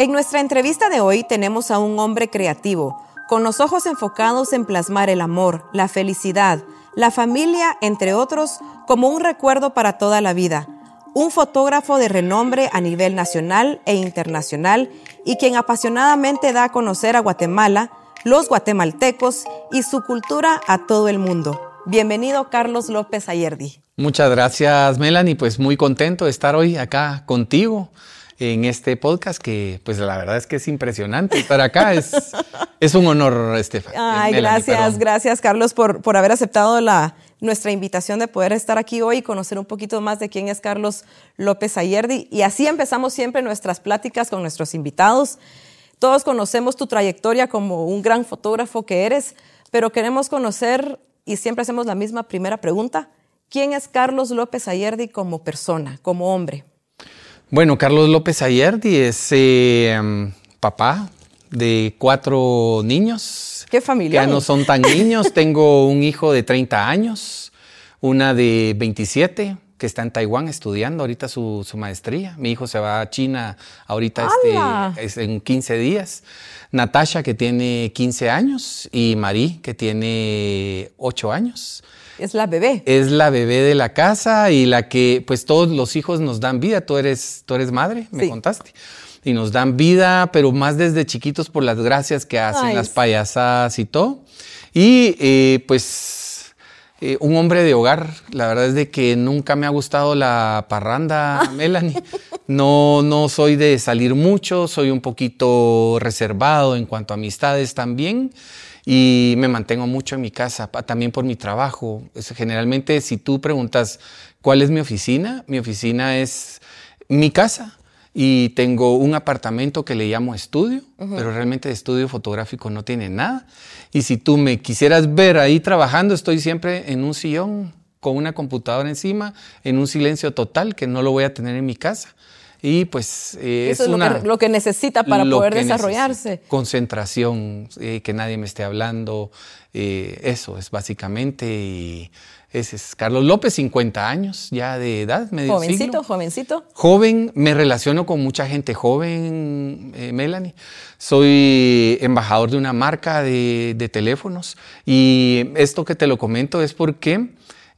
En nuestra entrevista de hoy tenemos a un hombre creativo, con los ojos enfocados en plasmar el amor, la felicidad, la familia, entre otros, como un recuerdo para toda la vida. Un fotógrafo de renombre a nivel nacional e internacional y quien apasionadamente da a conocer a Guatemala, los guatemaltecos y su cultura a todo el mundo. Bienvenido Carlos López Ayerdi. Muchas gracias Melanie, pues muy contento de estar hoy acá contigo en este podcast que pues la verdad es que es impresionante estar acá. es, es un honor, Estefan. Ay, gracias, gracias Carlos por, por haber aceptado la, nuestra invitación de poder estar aquí hoy y conocer un poquito más de quién es Carlos López Ayerdi. Y así empezamos siempre nuestras pláticas con nuestros invitados. Todos conocemos tu trayectoria como un gran fotógrafo que eres, pero queremos conocer, y siempre hacemos la misma primera pregunta, ¿quién es Carlos López Ayerdi como persona, como hombre? Bueno, Carlos López Ayerdi es eh, papá de cuatro niños. ¿Qué familia? Ya no son tan niños. Tengo un hijo de 30 años, una de 27 que está en Taiwán estudiando ahorita su, maestría. Mi hijo se va a China ahorita este, en 15 días. Natasha, que tiene 15 años, y Marí, que tiene 8 años. Es la bebé. Es la bebé de la casa y la que, pues todos los hijos nos dan vida. Tú eres, tú eres madre, me contaste. Y nos dan vida, pero más desde chiquitos por las gracias que hacen, las payasadas y todo. Y eh, pues eh, un hombre de hogar, la verdad es de que nunca me ha gustado la parranda, Melanie. No, no soy de salir mucho, soy un poquito reservado en cuanto a amistades también y me mantengo mucho en mi casa, también por mi trabajo. generalmente, si tú preguntas cuál es mi oficina, mi oficina es mi casa y tengo un apartamento que le llamo estudio, pero realmente de estudio fotográfico no tiene nada. Y si tú me quisieras ver ahí trabajando, estoy siempre en un sillón con una computadora encima, en un silencio total que no lo voy a tener en mi casa. Y pues eh, Eso es, lo, que, necesita para poder desarrollarse. Concentración, eh, que nadie me esté hablando, eh, eso es básicamente. Y ese es Carlos López, 50 años ya de edad, medio Jovencito, jovencito. Joven, me relaciono con mucha gente joven, Melanie. Soy embajador de una marca de, de teléfonos y esto que te lo comento es porque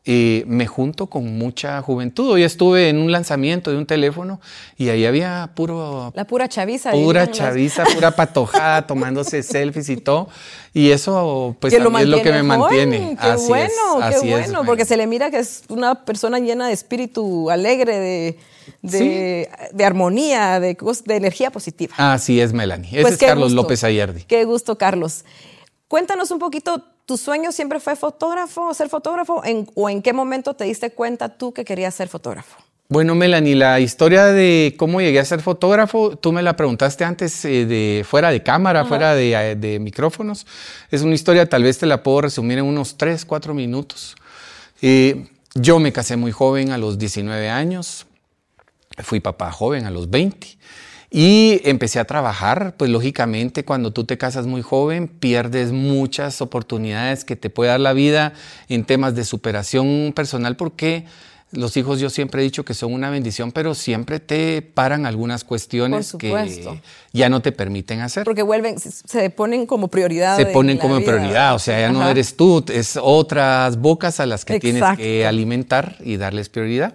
me junto con mucha juventud. Hoy estuve en un lanzamiento de un teléfono y ahí había puro... La pura chaviza. Pura chaviza, pura patojada, tomándose selfies y todo. Y eso pues es lo que me mantiene. Qué bueno, qué bueno, porque se le mira que es una persona llena de espíritu alegre, de... De, armonía, de, de, energía positiva. Así es, Melanie. Ese pues es Carlos López Ayerdi. Qué gusto, Carlos. Cuéntanos un poquito ¿Tu sueño siempre fue fotógrafo, ser fotógrafo? ¿O en qué momento te diste cuenta tú que querías ser fotógrafo? Bueno, Melanie, la historia de cómo llegué a ser fotógrafo, tú me la preguntaste antes eh, de fuera de cámara, fuera eh, de, micrófonos. Es una historia, tal vez te la puedo resumir en unos 3, 4 minutos. Eh, yo me casé muy joven, a los 19 años. Fui papá joven, a los 20. Y empecé a trabajar, pues lógicamente cuando tú te casas muy joven pierdes muchas oportunidades que te puede dar la vida en temas de superación personal porque los hijos yo siempre he dicho que son una bendición, pero siempre te paran algunas cuestiones que ya no te permiten hacer. Porque vuelven, se ponen como prioridad. Se ponen como prioridad, o sea, ya no eres tú, es otras bocas a las que tienes que alimentar y darles prioridad.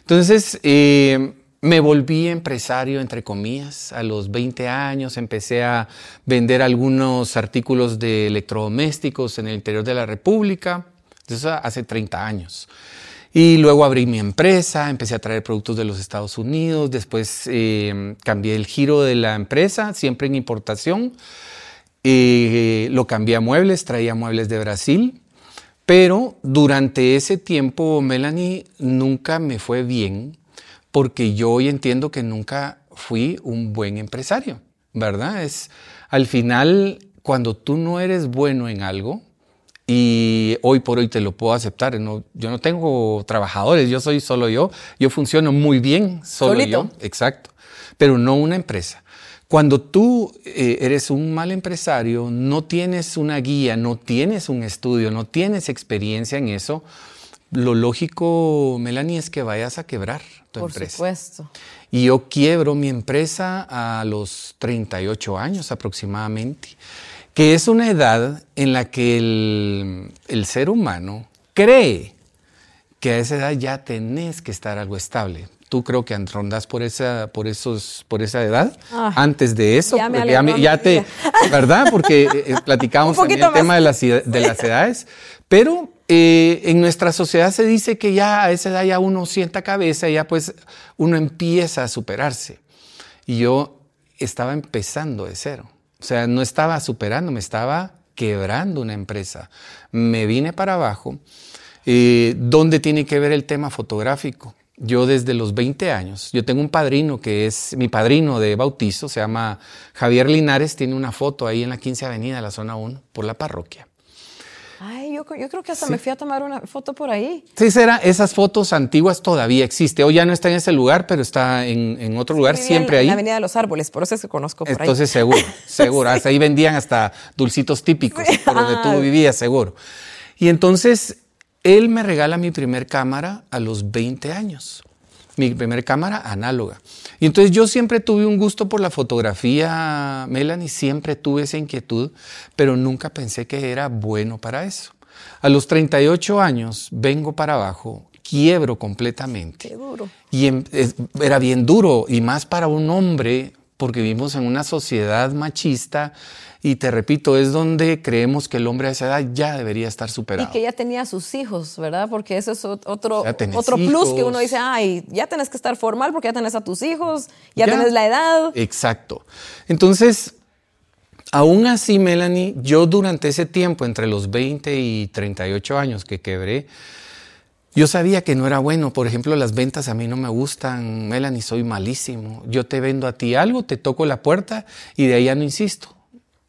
Entonces, eh, me volví empresario, entre comillas, a los 20 años. Empecé a vender algunos artículos de electrodomésticos en el interior de la República. Eso hace 30 años. Y luego abrí mi empresa, empecé a traer productos de los Estados Unidos. Después eh, cambié el giro de la empresa, siempre en importación. Eh, lo cambié a muebles, traía muebles de Brasil. Pero durante ese tiempo, Melanie, nunca me fue bien porque yo hoy entiendo que nunca fui un buen empresario, ¿verdad? Es al final cuando tú no eres bueno en algo y hoy por hoy te lo puedo aceptar, yo no tengo trabajadores, yo soy solo yo, yo funciono muy bien solo yo, exacto, pero no una empresa. Cuando tú eh, eres un mal empresario, no tienes una guía, no tienes un estudio, no tienes experiencia en eso, lo lógico, Melanie, es que vayas a quebrar tu Por empresa. supuesto. Y yo quiebro mi empresa a los 38 años aproximadamente, que es una edad en la que el, el ser humano cree que a esa edad ya tenés que estar algo estable. Tú creo que rondas por esa, por esos, por esa edad. Ah, Antes de eso, ya me ya, me- te. ¿verdad? Porque eh, platicábamos Un también el tema de las, de las edades, pero eh, en nuestra sociedad se dice que ya a esa edad ya uno sienta cabeza y ya pues uno empieza a superarse. Y yo estaba empezando de cero. O sea, no estaba superando, me estaba quebrando una empresa. Me vine para abajo. Eh, ¿Dónde tiene que ver el tema fotográfico? Yo desde los 20 años, yo tengo un padrino que es mi padrino de bautizo, se llama Javier Linares, tiene una foto ahí en la 15 Avenida la zona 1 por la parroquia. Ay, yo, yo creo que hasta me fui a tomar una foto por ahí. Sí, será, esas fotos antiguas todavía existe. Hoy ya no está en ese lugar, pero está en, en otro lugar, siempre la- en ahí. la Avenida de los Árboles, por eso es que conozco por ahí. Entonces seguro, seguro. Hasta ahí vendían hasta dulcitos típicos, por donde tú vivías, seguro. Y entonces él me regala mi primer cámara a los 20 años. Mi primer cámara análoga. Y entonces yo siempre tuve un gusto por la fotografía, Melanie, siempre tuve esa inquietud, pero nunca pensé que era bueno para eso. A los 38 años vengo para abajo, quiebro completamente. Qué duro. Y em- es- era bien duro, y más para un hombre, porque vivimos en una sociedad machista, y te repito, es donde creemos que el hombre a esa edad ya debería estar Y superado. que ya tenía sus hijos, ¿verdad? Porque eso es ot- otro, otro plus que uno dice, ay, ya tenés que estar formal porque ya tenés a tus hijos, ya, Ya. tenés la edad. Exacto. Entonces, aún así, Melanie, yo durante ese tiempo, entre los 20 y 38 años que quebré, yo sabía que no era bueno. Por ejemplo, las ventas a mí no me gustan, Melanie, soy malísimo. Yo te vendo a ti algo, te toco la puerta y de ahí ya no insisto.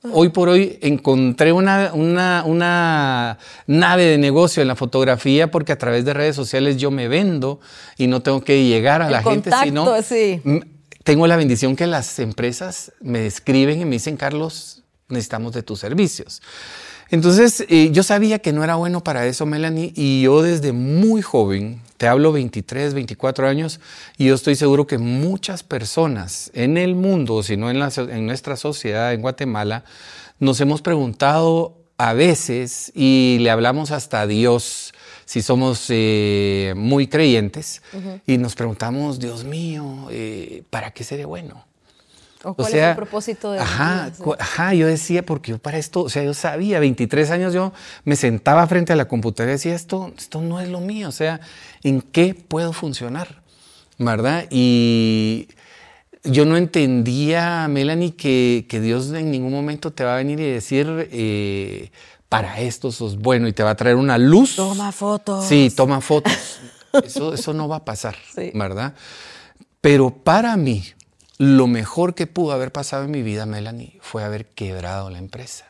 Hoy por hoy encontré una, una, una nave de negocio en la fotografía porque a través de redes sociales yo me vendo y no tengo que llegar a El la gente, sino contacto, sí. Tengo la bendición que las empresas me escriben y me dicen, Carlos, necesitamos de tus servicios. Entonces, eh, yo sabía que no era bueno para eso, Melanie, y yo desde muy joven, te hablo 23, 24 años, y yo estoy seguro que muchas personas en el mundo, si no en, la en nuestra sociedad, en Guatemala, nos hemos preguntado a veces, y le hablamos hasta a Dios, si somos eh, muy creyentes, y nos preguntamos, Dios mío, eh, ¿para qué seré bueno? ¿O O cuál sea, es el propósito de ajá, vida? Ajá, yo decía, porque yo para esto, o sea, yo sabía, 23 años yo me sentaba frente a la computadora y decía, esto, esto no es lo mío, o sea, ¿en qué puedo funcionar? ¿Verdad? Y yo no entendía, Melanie, que, que Dios en ningún momento te va a venir y decir, eh, para esto sos bueno y te va a traer una luz. Toma fotos. Sí, toma fotos. Eso, eso no va a pasar, Sí. ¿verdad? Pero para mí, lo mejor que pudo haber pasado en mi vida, Melanie, fue haber quebrado la empresa.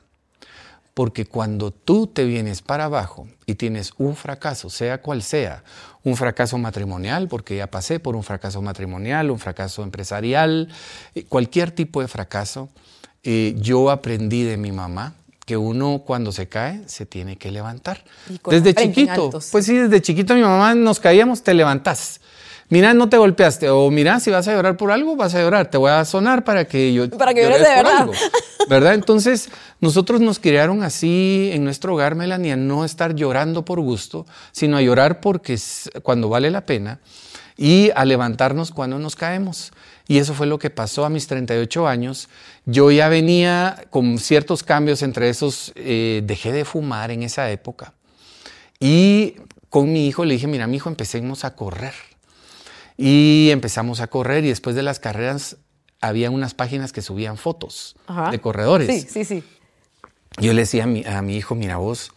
Porque cuando tú te vienes para abajo y tienes un fracaso, sea cual sea, un fracaso matrimonial, porque ya pasé por un fracaso matrimonial, un fracaso empresarial, eh, cualquier tipo de fracaso, eh, yo aprendí de mi mamá que uno cuando se cae se tiene que levantar. Y Desde chiquito, pues sí, desde chiquito mi mamá nos caíamos, te levantás. Mira, no te golpeaste. O mira, si vas a llorar por algo, vas a llorar. Te voy a sonar para que yo. Para que llores de por verdad. algo, ¿Verdad? Entonces, nosotros nos criaron así en nuestro hogar, Melanie, a no estar llorando por gusto, sino a llorar porque es cuando vale la pena y a levantarnos cuando nos caemos. Y eso fue lo que pasó a mis 38 años. Yo ya venía con ciertos cambios, entre esos eh, dejé de fumar en esa época. Y con mi hijo le dije, mira, mi hijo, empecemos a correr. Y empezamos a correr y después de las carreras había unas páginas que subían fotos Ajá. de corredores. Sí, sí, sí. Yo le decía a mi, a mi hijo, mira vos,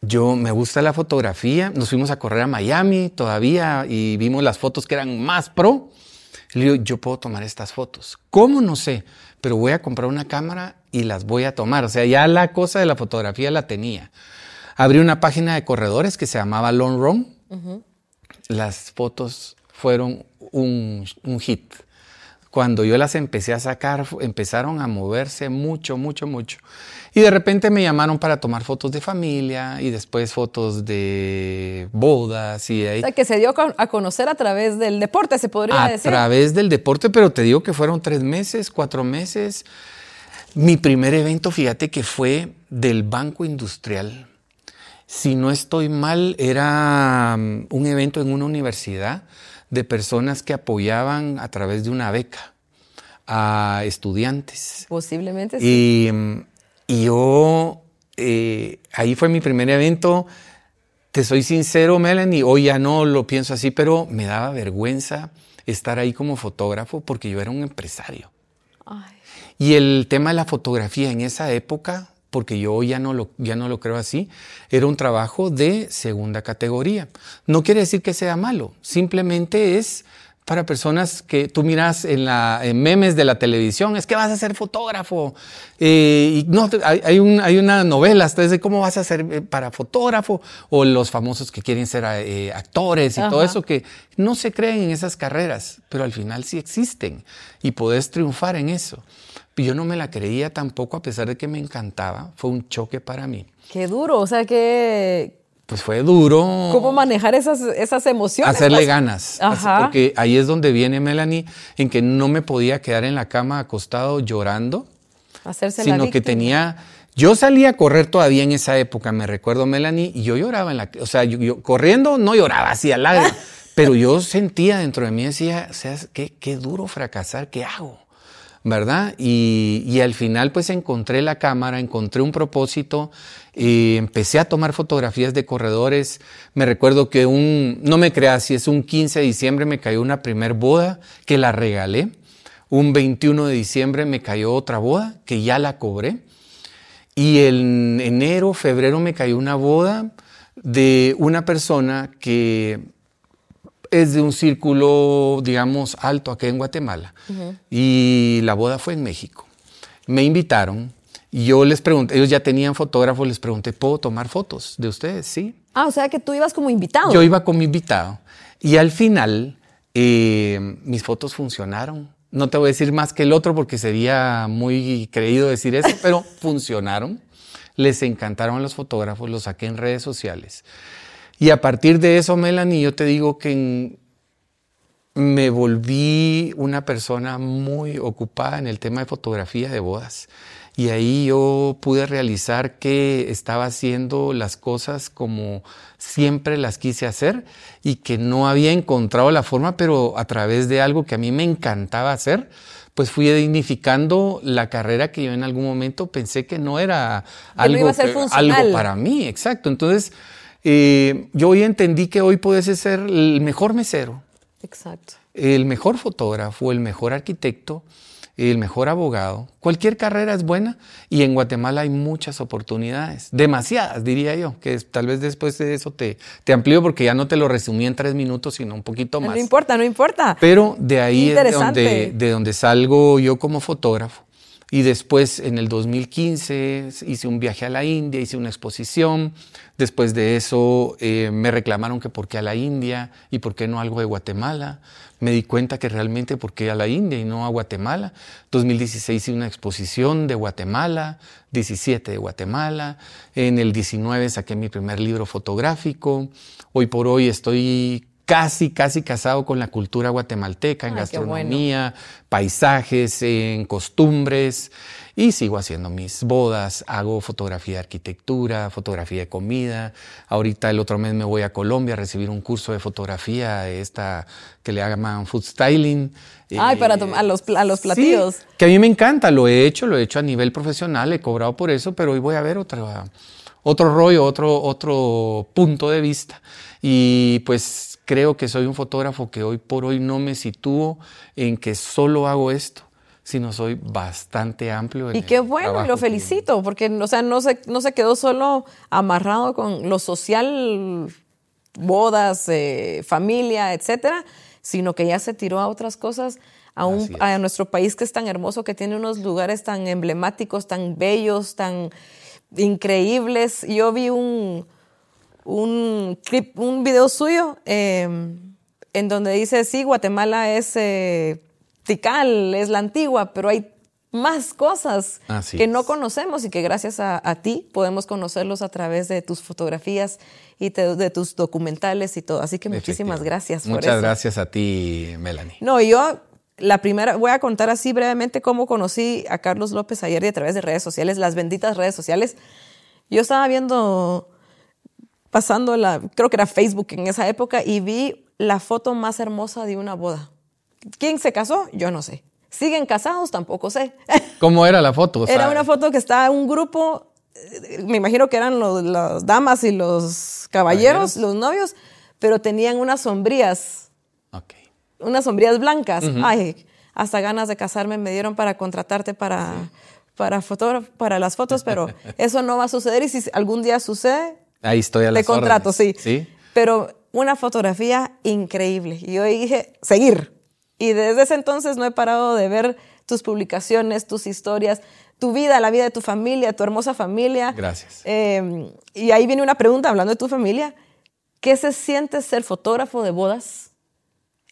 yo me gusta la fotografía, nos fuimos a correr a Miami todavía y vimos las fotos que eran más pro. Le digo, yo puedo tomar estas fotos. ¿Cómo? No sé, pero voy a comprar una cámara y las voy a tomar. O sea, ya la cosa de la fotografía la tenía. Abrí una página de corredores que se llamaba Long Run. Las fotos fueron un, un hit. cuando yo las empecé a sacar, empezaron a moverse mucho, mucho, mucho. Y de repente me llamaron para tomar fotos de familia y después fotos de bodas y ahí. O sea, que se dio a conocer a través del deporte, se podría decir. A través del deporte, pero te digo que fueron tres meses, cuatro meses. Mi primer evento, fíjate que fue del Banco Industrial. Si no estoy mal, era um, un evento en una universidad de personas que apoyaban a través de una beca a estudiantes. Posiblemente sí. Y um, y yo, eh, ahí fue mi primer evento. Te soy sincero, Melanie, hoy ya no lo pienso así, pero me daba vergüenza estar ahí como fotógrafo porque yo era un empresario. Y el tema de la fotografía en esa época, porque yo ya no, lo, ya no lo creo así, era un trabajo de segunda categoría. No quiere decir que sea malo, simplemente es para personas que tú miras en, la, memes de la televisión, es que vas a ser fotógrafo. Eh, y no, hay, hay, una novela hasta de cómo vas a ser eh, para fotógrafo, o los famosos que quieren ser eh, actores y todo eso, que no se creen en esas carreras, pero al final sí existen y puedes triunfar en eso. Yo no me la creía tampoco, a pesar de que me encantaba, fue un choque para mí. Qué duro, o sea que pues fue duro. ¿Cómo manejar esas, esas emociones? Hacerle pues, ganas. Porque ahí es donde viene Melanie, en que no me podía quedar en la cama acostado llorando, Hacerse sino que tenía... Yo salía a correr todavía en esa época, me recuerdo Melanie, y yo lloraba en la... O sea, yo, corriendo no lloraba así al aire, pero yo sentía dentro de mí, decía, o sea, qué, qué duro fracasar, ¿qué hago? ¿Verdad? Y, y, al final pues encontré la cámara, encontré un propósito y empecé a tomar fotografías de corredores. Me recuerdo que un, no me creas, si es un 15 de diciembre me cayó una primer boda que la regalé. Un 21 de diciembre me cayó otra boda que ya la cobré. Y en enero, febrero me cayó una boda de una persona que es de un círculo, digamos, alto aquí en Guatemala. Y la boda fue en México. Me invitaron y yo les pregunté, ellos ya tenían fotógrafo, les pregunté, ¿puedo tomar fotos de ustedes? Sí. Ah, o sea que tú ibas como invitado. Yo iba como invitado. Y al final, eh, mis fotos funcionaron. No te voy a decir más que el otro porque sería muy creído decir eso, pero funcionaron. Les encantaron los fotógrafos, los saqué en redes sociales. Y a partir de eso, Melanie, yo te digo que me volví una persona muy ocupada en el tema de fotografía de bodas. Y ahí yo pude realizar que estaba haciendo las cosas como siempre las quise hacer y que no había encontrado la forma, pero a través de algo que a mí me encantaba hacer, pues fui dignificando la carrera que yo en algún momento pensé que no era algo, algo para mí, exacto. Entonces, eh, yo hoy entendí que hoy puedes ser el mejor mesero. Exacto. El mejor fotógrafo, el mejor arquitecto, el mejor abogado. Cualquier carrera es buena y en Guatemala hay muchas oportunidades, demasiadas diría yo, que tal vez después de eso te, te amplío porque ya no te lo resumí en tres minutos, sino un poquito más. No importa, no importa. Pero de ahí es donde, de donde salgo yo como fotógrafo. Y después, en el 2015, hice un viaje a la India, hice una exposición. Después de eso, eh, me reclamaron que por qué a la India y por qué no algo de Guatemala. Me di cuenta que realmente por qué a la India y no a Guatemala. 2016 hice una exposición de Guatemala, 17 de Guatemala. En el 19 saqué mi primer libro fotográfico. Hoy por hoy estoy casi, casi casado con la cultura guatemalteca, en gastronomía, paisajes, en costumbres. Y sigo haciendo mis bodas, hago fotografía de arquitectura, fotografía de comida. Ahorita el otro mes me voy a Colombia a recibir un curso de fotografía, esta que le llaman food styling. Ay, para a los, a los platillos. que a mí me encanta, lo he hecho, lo he hecho a nivel profesional, he cobrado por eso, pero hoy voy a ver otra, otro rollo, otro, otro punto de vista. Y pues creo que soy un fotógrafo que hoy por hoy no me sitúo en que solo hago esto, sino soy bastante amplio. En y qué bueno, lo felicito, porque o sea, no, se, no se quedó solo amarrado con lo social, bodas, eh, familia, etcétera, sino que ya se tiró a otras cosas. A, un, a nuestro país que es tan hermoso, que tiene unos lugares tan emblemáticos, tan bellos, tan increíbles. Yo vi un, un clip, un video suyo em, en donde dice, sí, Guatemala es, eh, Tikal es la antigua, pero hay más cosas que no conocemos y que gracias a, ti podemos conocerlos a través de tus fotografías y de tus documentales y todo. Así que muchísimas gracias. Muchas gracias a ti, Melanie. No, yo la primera, voy a contar así brevemente cómo conocí a Carlos López ayer y a través de redes sociales, las benditas redes sociales. Yo estaba viendo, pasando la, creo que era Facebook en esa época, y vi la foto más hermosa de una boda. ¿Quién se casó? Yo no sé. ¿Siguen casados? Tampoco sé. ¿Cómo era la foto? era una foto que estaba un grupo, eh, me imagino que eran las damas y los caballeros, los novios, pero tenían unas sombrías. Ok. Unas sombrías blancas. Ay, hasta ganas de casarme me dieron para contratarte para, para, para las fotos, pero eso no va a suceder y si algún día sucede, Ahí estoy a las Te contrato, sí. Sí. Pero una fotografía increíble. Y yo dije, seguir. Y desde ese entonces no he parado de ver tus publicaciones, tus historias, tu vida, la vida de tu familia, tu hermosa familia. Gracias. Em, y ahí viene una pregunta, hablando de tu familia. ¿Qué se siente ser fotógrafo de bodas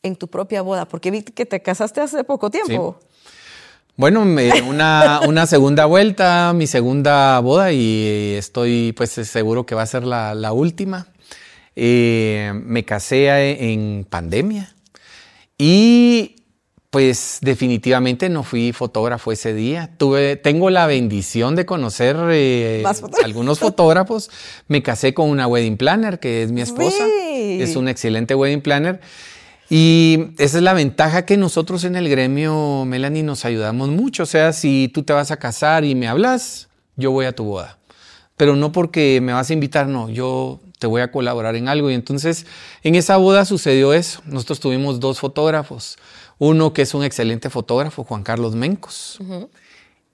en tu propia boda? Porque vi que te casaste hace poco tiempo. Bueno, una, una, segunda vuelta, mi segunda boda y estoy pues seguro que va a ser la, la última. Eh, me casé en pandemia. Y pues definitivamente no fui fotógrafo ese día. Tuve, tengo la bendición de conocer eh, algunos fotógrafos. Me casé con una wedding planner, que es mi esposa. Es un excelente wedding planner. Y esa es la ventaja que nosotros en el gremio, Melanie, nos ayudamos mucho. O sea, si tú te vas a casar y me hablas, yo voy a tu boda. Pero no porque me vas a invitar, no, yo te voy a colaborar en algo. Y entonces en esa boda sucedió eso. Nosotros tuvimos dos fotógrafos. Uno que es un excelente fotógrafo, Juan Carlos Mencos.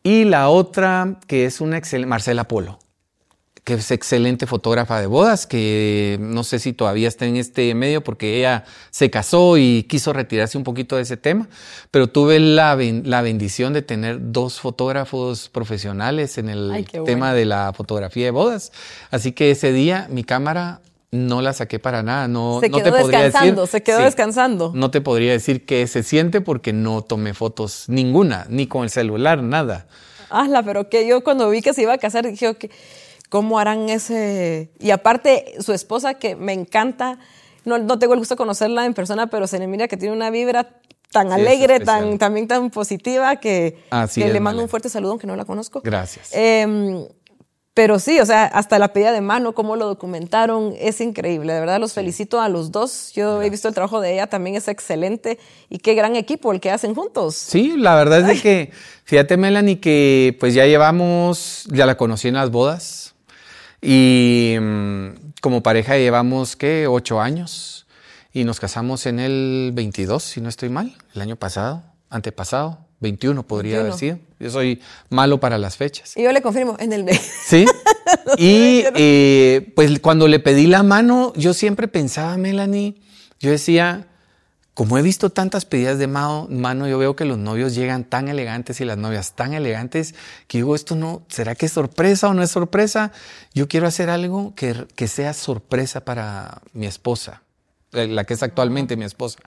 Y la otra que es una excelente, Marcela Polo que es excelente fotógrafa de bodas, que no sé si todavía está en este medio porque ella se casó y quiso retirarse un poquito de ese tema, pero tuve la, la bendición de tener dos fotógrafos profesionales en el tema de la fotografía de bodas. Así que ese día mi cámara no la saqué para nada. No, se quedó te podría descansando, decir, se quedó descansando. No te podría decir qué se siente porque no tomé fotos ninguna, ni con el celular, nada. Hazla, pero que yo cuando vi que se iba a casar dije que cómo harán ese... Y aparte, su esposa, que me encanta, no, no tengo el gusto de conocerla en persona, pero se le mira que tiene una vibra tan alegre, tan, también tan positiva, que, le mando un fuerte saludo, aunque no la conozco. Gracias. Em, pero sí, o sea, hasta la pedida de mano, cómo lo documentaron, es increíble. De verdad, los felicito a los dos. Yo he visto el trabajo de ella, también es excelente. Y qué gran equipo el que hacen juntos. Sí, la verdad es que, fíjate, Melanie, que pues ya llevamos, ya la conocí en las bodas. Y mm, como pareja llevamos, ¿qué? Ocho años. Y nos casamos en el 22, si no estoy mal, el año pasado, antepasado, 21 podría haber sido. Yo soy malo para las fechas. Y yo le confirmo, en el mes. Sí. y eh, pues cuando le pedí la mano, yo siempre pensaba, Melanie, yo decía, como he visto tantas pedidas de mano, yo veo que los novios llegan tan elegantes y las novias tan elegantes que digo, esto no, ¿será que es sorpresa o no es sorpresa? Yo quiero hacer algo que, que sea sorpresa para mi esposa, eh, la que es actualmente mi esposa.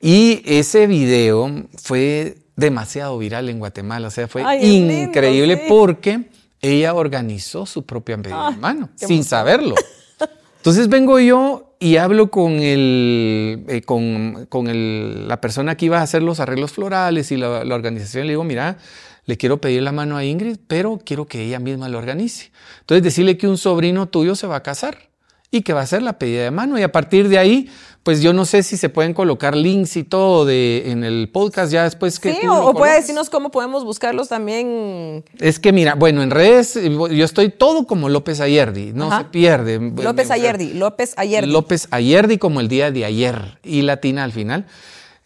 Y ese video fue demasiado viral en Guatemala, o sea, fue increíble porque ella organizó su propia pedida de ah, mano, sin saberlo. Entonces vengo yo y hablo con, el, eh, con, con el, la persona que iba a hacer los arreglos florales y la, organización. Le digo, mira, le quiero pedir la mano a Ingrid, pero quiero que ella misma lo organice. Entonces decirle que un sobrino tuyo se va a casar y que va a ser la pedida de mano. Y a partir de ahí, pues yo no sé si se pueden colocar links y todo de, en el podcast ya después que... Sí, o, puede decirnos cómo podemos buscarlos también. Es que mira, bueno, en redes yo estoy todo como López Ayerdi, no se pierde. López Ayerdi, López Ayerdi. López Ayerdi como el día de ayer y latina al final.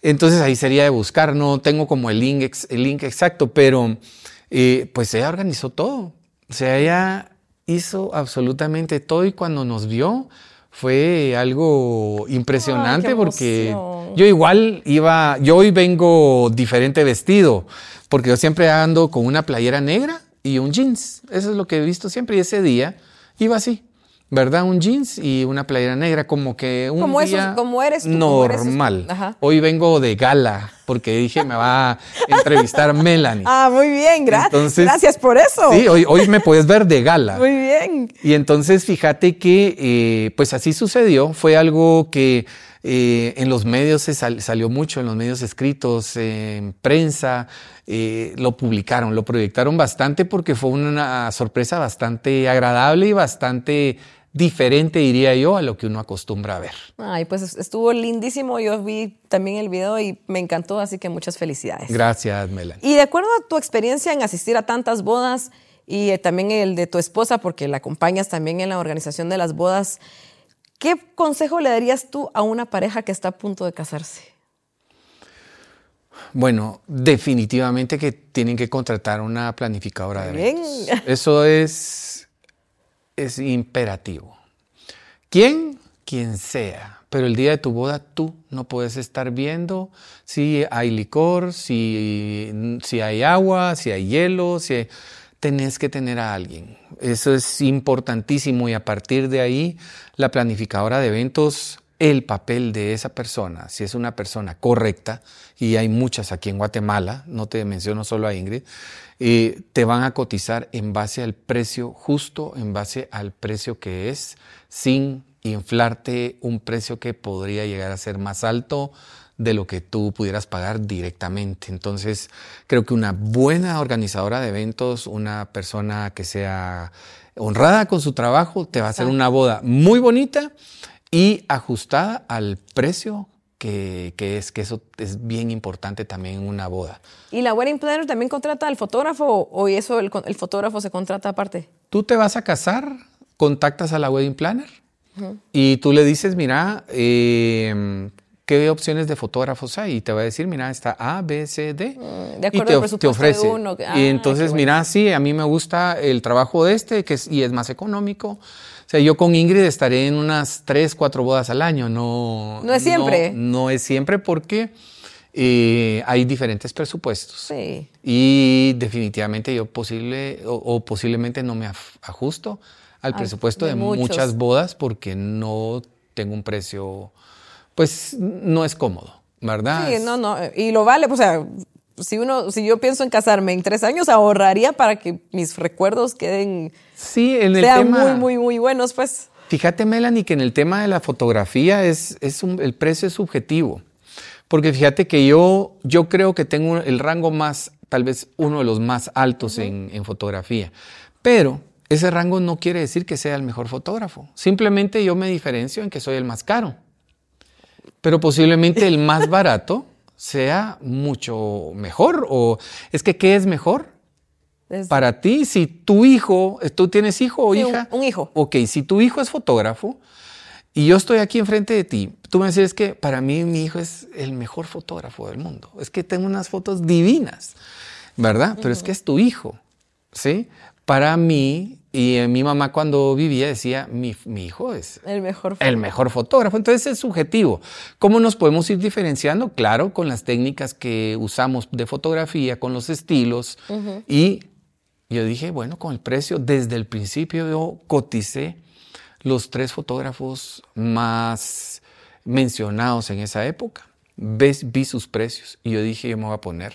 Entonces ahí sería de buscar, no tengo como el link, el link exacto, pero eh, pues ella organizó todo. O sea, ella hizo absolutamente todo y cuando nos vio fue algo impresionante porque yo igual iba, yo hoy vengo diferente vestido, porque yo siempre ando con una playera negra y un jeans, eso es lo que he visto siempre y ese día iba así. ¿Verdad? Un jeans y una playera negra, como que un como día como eres tú, normal. Hoy vengo de gala porque dije me va a entrevistar Melanie. Ah, muy bien, gracias. gracias por eso. Sí, hoy, hoy me puedes ver de gala. Muy bien. Y entonces fíjate que eh, pues así sucedió, fue algo que eh, en los medios se salió mucho, en los medios escritos, en prensa, eh, lo publicaron, lo proyectaron bastante porque fue una sorpresa bastante agradable y bastante diferente, diría yo, a lo que uno acostumbra a ver. Ay, pues estuvo lindísimo. Yo vi también el video y me encantó, así que muchas felicidades. Gracias, Melanie. Y de acuerdo a tu experiencia en asistir a tantas bodas y eh, también el de tu esposa, porque la acompañas también en la organización de las bodas, ¿qué consejo le darías tú a una pareja que está a punto de casarse? Bueno, definitivamente que tienen que contratar una planificadora de eventos. Eso es es imperativo. ¿Quién? Quien sea. Pero el día de tu boda tú no puedes estar viendo si hay licor, si, si hay agua, si hay hielo, si tenés que tener a alguien. Eso es importantísimo y a partir de ahí la planificadora de eventos, el papel de esa persona, si es una persona correcta, y hay muchas aquí en Guatemala, no te menciono solo a Ingrid, eh, te van a cotizar en base al precio justo, en base al precio que es, sin inflarte un precio que podría llegar a ser más alto de lo que tú pudieras pagar directamente. Entonces, creo que una buena organizadora de eventos, una persona que sea honrada con su trabajo, te va a hacer una boda muy bonita y ajustada al precio que, es que eso es bien importante también en una boda. ¿Y la wedding planner también contrata al fotógrafo o eso el, fotógrafo se contrata aparte? Tú te vas a casar, contactas a la wedding planner y tú le dices, mira, em, ¿qué opciones de fotógrafos hay? Y te va a decir, mira, está A, B, C, D. Mm, de acuerdo y te, ofrece. uno. y entonces, mira, sí, a mí me gusta el trabajo de este que es, y es más económico. O sea, yo con Ingrid estaré en unas tres, cuatro bodas al año. No, no es siempre. No, es siempre porque eh, hay diferentes presupuestos. Sí. Y definitivamente yo posible o, posiblemente no me ajusto al presupuesto de, muchas bodas porque no tengo un precio, pues no es cómodo. ¿verdad? Sí, no, no, y lo vale, o sea, si uno, si yo pienso en casarme en tres años, ahorraría para que mis recuerdos queden sí, en el sean muy, muy, muy buenos, pues. Fíjate, Melanie, que en el tema de la fotografía es, es el precio es subjetivo. Porque fíjate que yo, yo creo que tengo el rango más, tal vez uno de los más altos en, en fotografía. Pero ese rango no quiere decir que sea el mejor fotógrafo. Simplemente yo me diferencio en que soy el más caro. Pero posiblemente el más barato sea mucho mejor? ¿O es que qué es mejor? Para ti, si tu hijo, ¿tú tienes hijo o hija? Un, hijo. Ok, si tu hijo es fotógrafo y yo estoy aquí enfrente de ti, tú me dices que para mí mi hijo es el mejor fotógrafo del mundo. Es que tengo unas fotos divinas, ¿verdad? Pero es que es tu hijo, ¿sí? Para mí, y mi mamá cuando vivía decía, mi, hijo es el mejor, el mejor fotógrafo. Entonces es subjetivo. ¿Cómo nos podemos ir diferenciando? Claro, con las técnicas que usamos de fotografía, con los estilos. Y yo dije, bueno, con el precio, desde el principio yo coticé los tres fotógrafos más mencionados en esa época. Ves, vi sus precios y yo dije, yo me voy a poner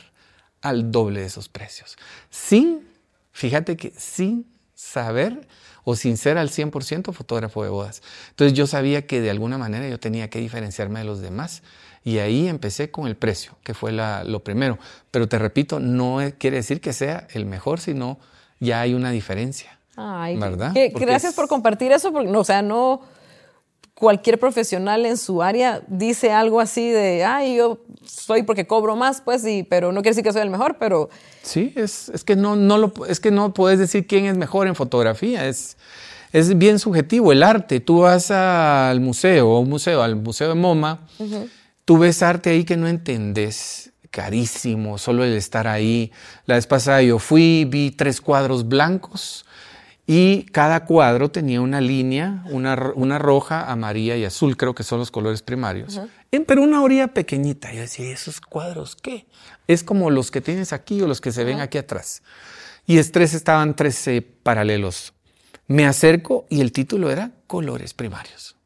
al doble de esos precios. Sin, fíjate que sin saber o sin ser al 100% fotógrafo de bodas. Entonces yo sabía que de alguna manera yo tenía que diferenciarme de los demás y ahí empecé con el precio, que fue lo primero. Pero te repito, no quiere decir que sea el mejor, sino ya hay una diferencia. Ay, ¿verdad? gracias por compartir eso, porque, o sea, no cualquier profesional en su área dice algo así de, ay, yo soy porque cobro más, pues, y, pero no quiere decir que soy el mejor, pero... Sí, es, es que no, no lo, es que no puedes decir quién es mejor en fotografía, es, es bien subjetivo. El arte, tú vas al museo, un museo, al Museo de MoMA, tú ves arte ahí que no entendés, carísimo, solo el estar ahí. La vez pasada yo fui, vi tres cuadros blancos, y cada cuadro tenía una línea, una, una, roja, amarilla y azul, creo que son los colores primarios. pero una orilla pequeñita. Yo decía, ¿esos cuadros qué? Es como los que tienes aquí o los que se ven aquí atrás. Y tres estaban tres paralelos. Me acerco y el título era Colores primarios.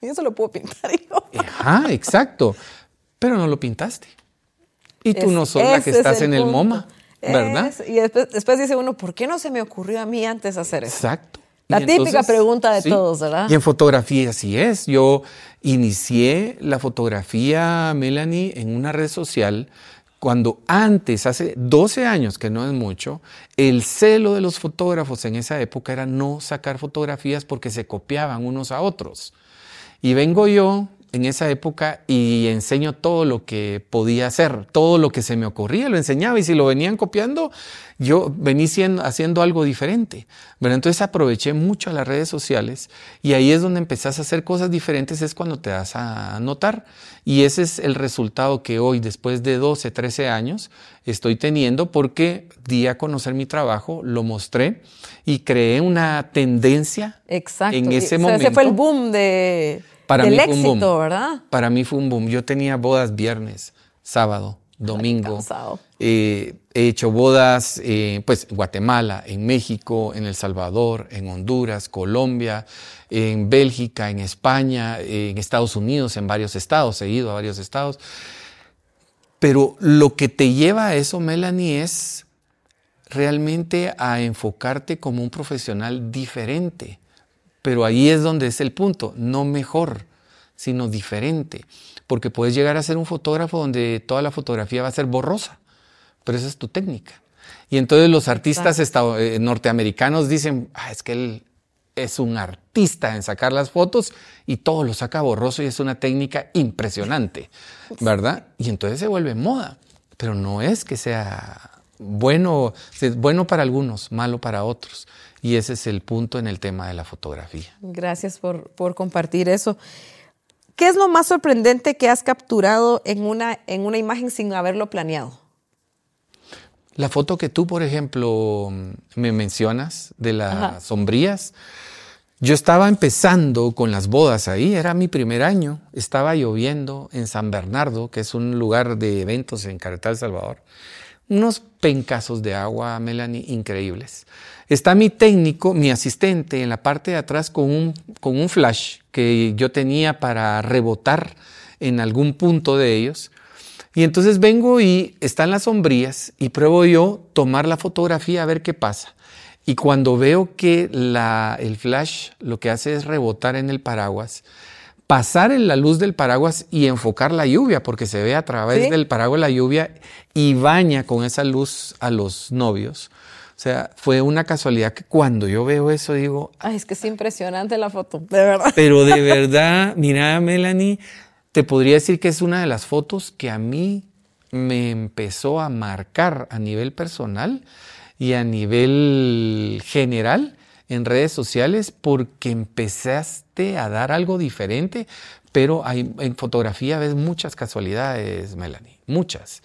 Y eso lo puedo pintar Ajá, exacto. Pero no lo pintaste. Y tú no sos la que estás en el MoMA, ¿verdad? y después, dice uno, ¿por qué no se me ocurrió a mí antes hacer eso? Exacto. La típica pregunta de todos, ¿verdad? Y en fotografía así es. Yo inicié la fotografía, Melanie, en una red social cuando antes, hace 12 años, que no es mucho, el celo de los fotógrafos en esa época era no sacar fotografías porque se copiaban unos a otros. Y vengo yo en esa época y enseño todo lo que podía hacer, todo lo que se me ocurría, lo enseñaba y si lo venían copiando, yo venía haciendo algo diferente. Entonces aproveché mucho las redes sociales y ahí es donde empezás a hacer cosas diferentes, es cuando te das a notar. Y ese es el resultado que hoy, después de 12, 13 años, estoy teniendo porque di a conocer mi trabajo, lo mostré y creé una tendencia Exacto. en ese momento. ese fue el boom de para mí fue éxito, un boom. ¿verdad? Para mí fue un boom. Yo tenía bodas viernes, sábado, domingo. Eh, he hecho bodas, eh, pues, en Guatemala, en México, en El Salvador, en Honduras, Colombia, en Bélgica, en España, en Estados Unidos, en varios estados. He ido a varios estados. Pero lo que te lleva a eso, Melanie, es realmente a enfocarte como un profesional diferente. Pero ahí es donde es el punto, no mejor, sino diferente. Porque puedes llegar a ser un fotógrafo donde toda la fotografía va a ser borrosa, pero esa es tu técnica. Y entonces los artistas eh, norteamericanos dicen, ah, es que él es un artista en sacar las fotos y todo lo saca borroso y es una técnica impresionante, ¿verdad? Y entonces se vuelve moda, pero no es que sea bueno, es bueno para algunos, malo para otros. Y ese es el punto en el tema de la fotografía. Gracias por, compartir eso. ¿Qué es lo más sorprendente que has capturado en una, en una imagen sin haberlo planeado? La foto que tú, por ejemplo, me mencionas de las sombrías. Yo estaba empezando con las bodas ahí, era mi primer año, estaba lloviendo en San Bernardo, que es un lugar de eventos en Caretal, Salvador. Unos pencazos de agua, Melanie, increíbles. Está mi técnico, mi asistente, en la parte de atrás con un, con un flash que yo tenía para rebotar en algún punto de ellos. Y entonces vengo y están las sombrías y pruebo yo tomar la fotografía a ver qué pasa. Y cuando veo que la, el flash lo que hace es rebotar en el paraguas, pasar en la luz del paraguas y enfocar la lluvia, porque se ve a través del paraguas la lluvia y baña con esa luz a los novios. O sea, fue una casualidad que cuando yo veo eso digo... Ay, es que es impresionante la foto, de verdad. Pero de verdad, mira, Melanie, te podría decir que es una de las fotos que a mí me empezó a marcar a nivel personal y a nivel general en redes sociales porque empezaste a dar algo diferente, pero hay, en fotografía ves muchas casualidades, Melanie, muchas.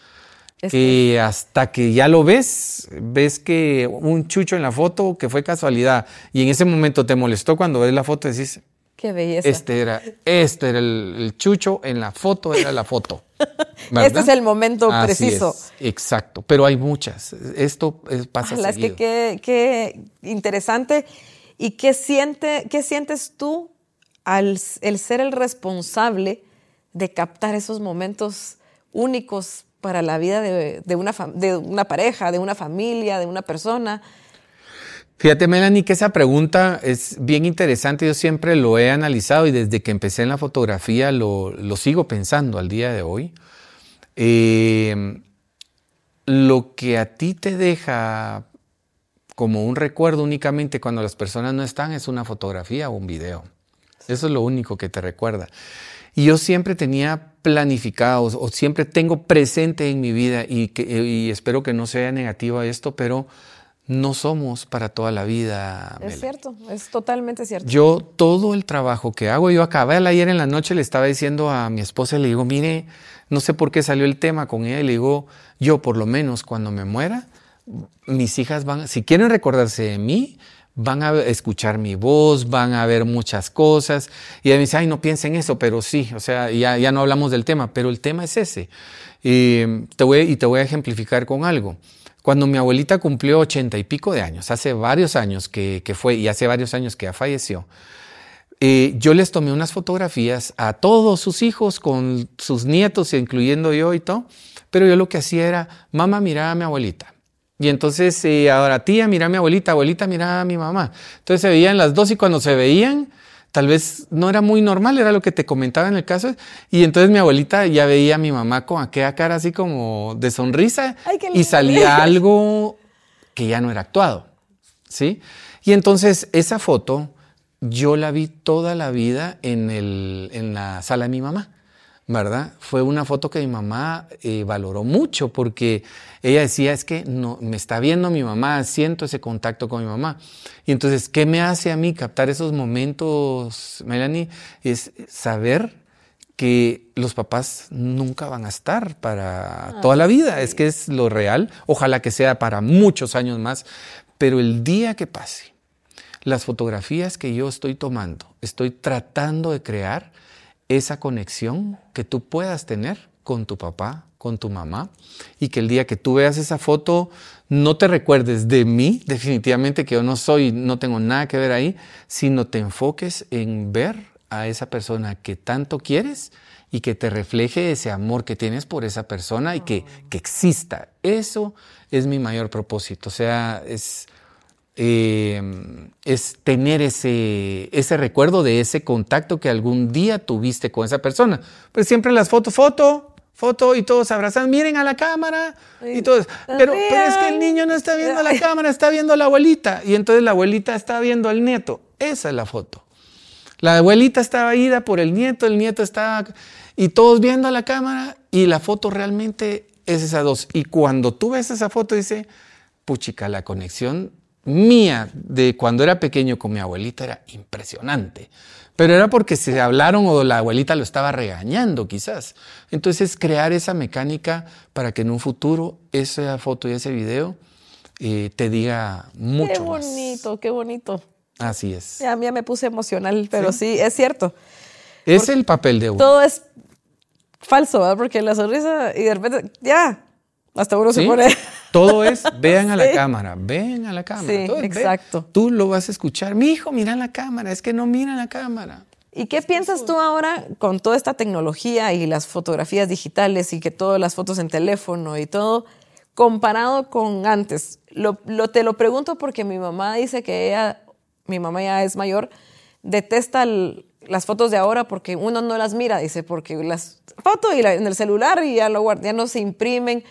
Y hasta que ya lo ves, ves que un chucho en la foto que fue casualidad y en ese momento te molestó cuando ves la foto y decís, qué belleza. Este era, este era el, chucho en la foto, era la foto. este es el momento preciso. exacto, pero hay muchas. Esto pasa Ojalá, Es que qué, interesante. ¿Y qué, siente, qué sientes tú al el ser el responsable de captar esos momentos únicos para la vida de, una, de una pareja, de una familia, de una persona. Fíjate, Melanie, que esa pregunta es bien interesante. Yo siempre lo he analizado y desde que empecé en la fotografía lo, sigo pensando al día de hoy. Eh, lo que a ti te deja como un recuerdo únicamente cuando las personas no están es una fotografía o un video. Eso es lo único que te recuerda. Y yo siempre tenía planificados o siempre tengo presente en mi vida y, que, espero que no sea negativo esto, pero no somos para toda la vida. Es cierto, es totalmente cierto. Yo todo el trabajo que hago, yo acabé ayer en la noche le estaba diciendo a mi esposa, le digo, mire, no sé por qué salió el tema con ella, le digo, yo por lo menos cuando me muera, mis hijas van, si quieren recordarse de mí, van a escuchar mi voz, van a ver muchas cosas. Y me dice, ay, no piensen eso, pero sí, o sea, ya, ya no hablamos del tema, pero el tema es ese. Y te, voy, y te voy a ejemplificar con algo. cuando mi abuelita cumplió ochenta y pico de años, hace varios años que, fue y hace varios años que ya falleció, eh, yo les tomé unas fotografías a todos sus hijos con sus nietos, incluyendo yo y todo, pero yo lo que hacía era, mamá, mira a mi abuelita. Y entonces, eh, ahora tía, mira a mi abuelita, abuelita, mira a mi mamá. Entonces se veían las dos y cuando se veían, tal vez no era muy normal, era lo que te comentaba en el caso. Y entonces mi abuelita ya veía a mi mamá con aquella cara así como de sonrisa y salía algo que ya no era actuado. ¿Sí? Y entonces esa foto yo la vi toda la vida en, el, en la sala de mi mamá. ¿Verdad? Fue una foto que mi mamá eh, valoró mucho porque ella decía, es que no, me está viendo mi mamá, siento ese contacto con mi mamá. Y entonces, ¿qué me hace a mí captar esos momentos, Melanie? Es saber que los papás nunca van a estar para toda la vida, es que es lo real, ojalá que sea para muchos años más, pero el día que pase, las fotografías que yo estoy tomando, estoy tratando de crear, esa conexión que tú puedas tener con tu papá, con tu mamá, y que el día que tú veas esa foto no te recuerdes de mí, definitivamente que yo no soy, no tengo nada que ver ahí, sino te enfoques en ver a esa persona que tanto quieres y que te refleje ese amor que tienes por esa persona y que, que exista. Eso es mi mayor propósito. O sea, es eh, es tener ese, ese recuerdo de ese contacto que algún día tuviste con esa persona. Pues siempre las fotos, foto, foto y todos abrazan, miren a la cámara y todos. Pero, es que el niño no está viendo la cámara, está viendo a la abuelita. Y entonces la abuelita está viendo al nieto. Esa es la foto. La abuelita estaba ida por el nieto, el nieto estaba... Y todos viendo a la cámara y la foto realmente es esa dos. Y cuando tú ves esa foto dice, puchica, la conexión mía de cuando era pequeño con mi abuelita era impresionante. Pero era porque se hablaron o la abuelita lo estaba regañando quizás. Entonces crear esa mecánica para que en un futuro esa foto y ese video eh, te diga mucho. Qué bonito, qué bonito. Así es. A mí me puse emocional, pero sí, es cierto. Es el papel de uno. Todo es falso, ¿verdad? Porque la sonrisa y de repente, ya, hasta uno se pone. Todo es, vean a la cámara, vean a la cámara. Sí, exacto. tú lo vas a escuchar. Mi hijo, mira la cámara, es que no mira la cámara. ¿Y qué piensas tú ahora con toda esta tecnología y las fotografías digitales y que todas las fotos en teléfono y todo, comparado con antes? Lo, te lo pregunto porque mi mamá dice que ella, mi mamá ya es mayor, detesta las fotos de ahora porque uno no las mira, dice, porque las fotos y en el celular y ya, lo, ya no se imprimen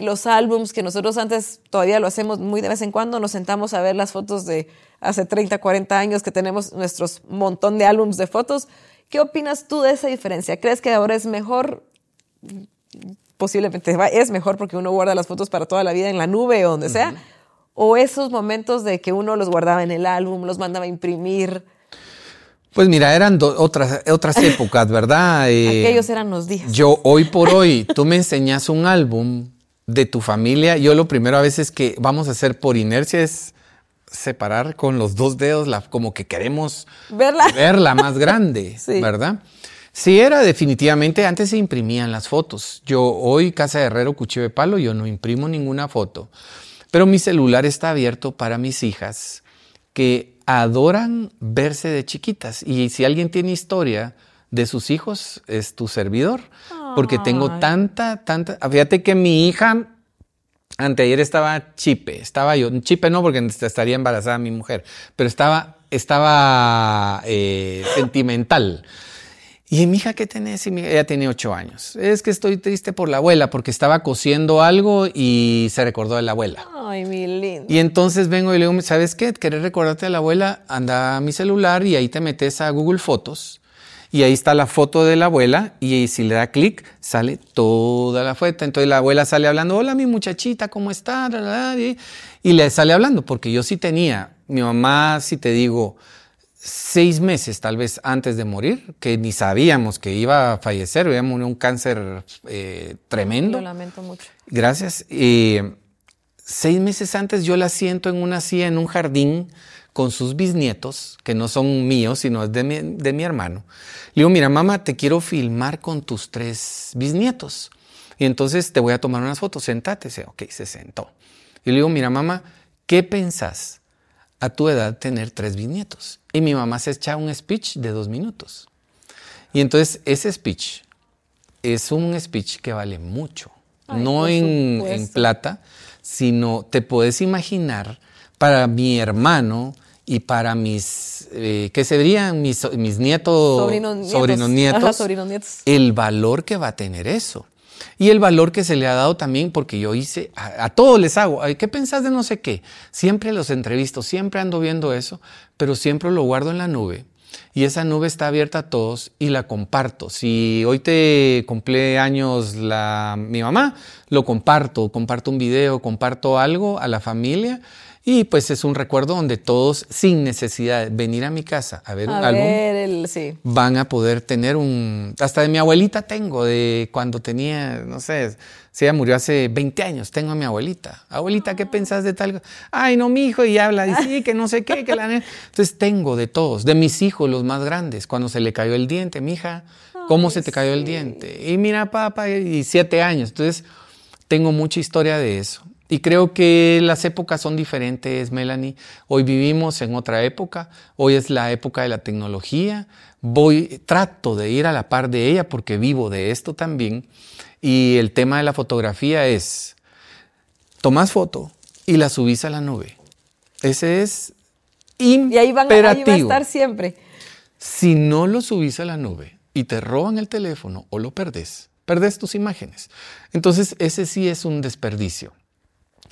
los álbums que nosotros antes todavía lo hacemos muy de vez en cuando, nos sentamos a ver las fotos de hace 30, 40 años que tenemos nuestros montón de álbums de fotos. ¿Qué opinas tú de esa diferencia? ¿Crees que ahora es mejor? Posiblemente es mejor porque uno guarda las fotos para toda la vida en la nube o donde sea. O esos momentos de que uno los guardaba en el álbum, los mandaba a imprimir. Pues mira, eran otras, otras épocas, ¿verdad? Eh, Aquellos eran los días. Yo hoy por hoy, tú me enseñas un álbum de tu familia, yo lo primero a veces que vamos a hacer por inercia es separar con los dos dedos la, como que queremos verla, verla más grande, ¿verdad? Sí, era definitivamente, antes se imprimían las fotos. Yo hoy, Casa de Herrero, Cuchillo de Palo, yo no imprimo ninguna foto. Pero mi celular está abierto para mis hijas que adoran verse de chiquitas. Y si alguien tiene historia de sus hijos, es tu servidor porque tengo tanta, tanta. Fíjate que mi hija anteayer estaba chipe, estaba yo, chipe no porque estaría embarazada mi mujer, pero estaba, estaba eh, sentimental. Y mi hija, ¿qué tenés? ella tiene ocho años. Es que estoy triste por la abuela porque estaba cosiendo algo y se recordó de la abuela. Ay, mi lindo. Y entonces vengo y le digo, ¿sabes qué? ¿Querés recordarte de la abuela? Anda a mi celular y ahí te metes a Google Fotos y ahí está la foto de la abuela y si le da clic sale toda la foto. Entonces la abuela sale hablando, hola mi muchachita, ¿cómo está? Y le sale hablando, porque yo sí tenía, mi mamá, si te digo, seis meses tal vez antes de morir, que ni sabíamos que iba a fallecer, iba a morir un cáncer eh, tremendo. Lo lamento mucho. Gracias. seis meses antes yo la siento en una silla, en un jardín, con sus bisnietos, que no son míos, sino de mi, de mi hermano. Le digo, mira, mamá, te quiero filmar con tus tres bisnietos. Y entonces te voy a tomar unas fotos, sentate. Dice, ok, se sentó. Y le digo, mira mamá, ¿qué pensás a tu edad tener tres bisnietos? Y mi mamá se echa un speech de dos minutos. Y entonces ese speech es un speech que vale mucho, no en, en, plata, sino te puedes imaginar para mi hermano y para mis, eh, ¿qué serían? Mis, mis nietos, sobrinos nietos, sobrinos nietos, sobrinos nietos, el valor que va a tener eso. Y el valor que se le ha dado también, porque yo hice, a, a todos les hago, ¿qué pensás de no sé qué? Siempre los entrevisto, siempre ando viendo eso, pero siempre lo guardo en la nube y esa nube está abierta a todos y la comparto. Si hoy te cumple años la, mi mamá, lo comparto, comparto un video, comparto algo a la familia y pues es un recuerdo donde todos, sin necesidad de venir a mi casa a ver un álbum, van a poder tener un... Hasta de mi abuelita tengo, de cuando tenía, no sé, si ella murió hace 20 años, tengo a mi abuelita. Abuelita, ¿qué pensás de tal? Ay, no, mi hijo, y habla, y sí, que no sé qué, que la... Entonces tengo de todos, de mis hijos, los más grandes, cuando se le cayó el diente, mi hija, ¿cómo se te cayó el diente? Y mira, papá, y siete años. Entonces, tengo mucha historia de eso. Y creo que las épocas son diferentes, Melanie. Hoy vivimos en otra época, hoy es la época de la tecnología. Voy, trato de ir a la par de ella porque vivo de esto también. Y el tema de la fotografía es, tomás foto y la subís a la nube. Ese es imperativo. Y ahí, van, ahí va a estar siempre. Si no lo subís a la nube y te roban el teléfono o lo perdés, perdés tus imágenes. Entonces, ese sí es un desperdicio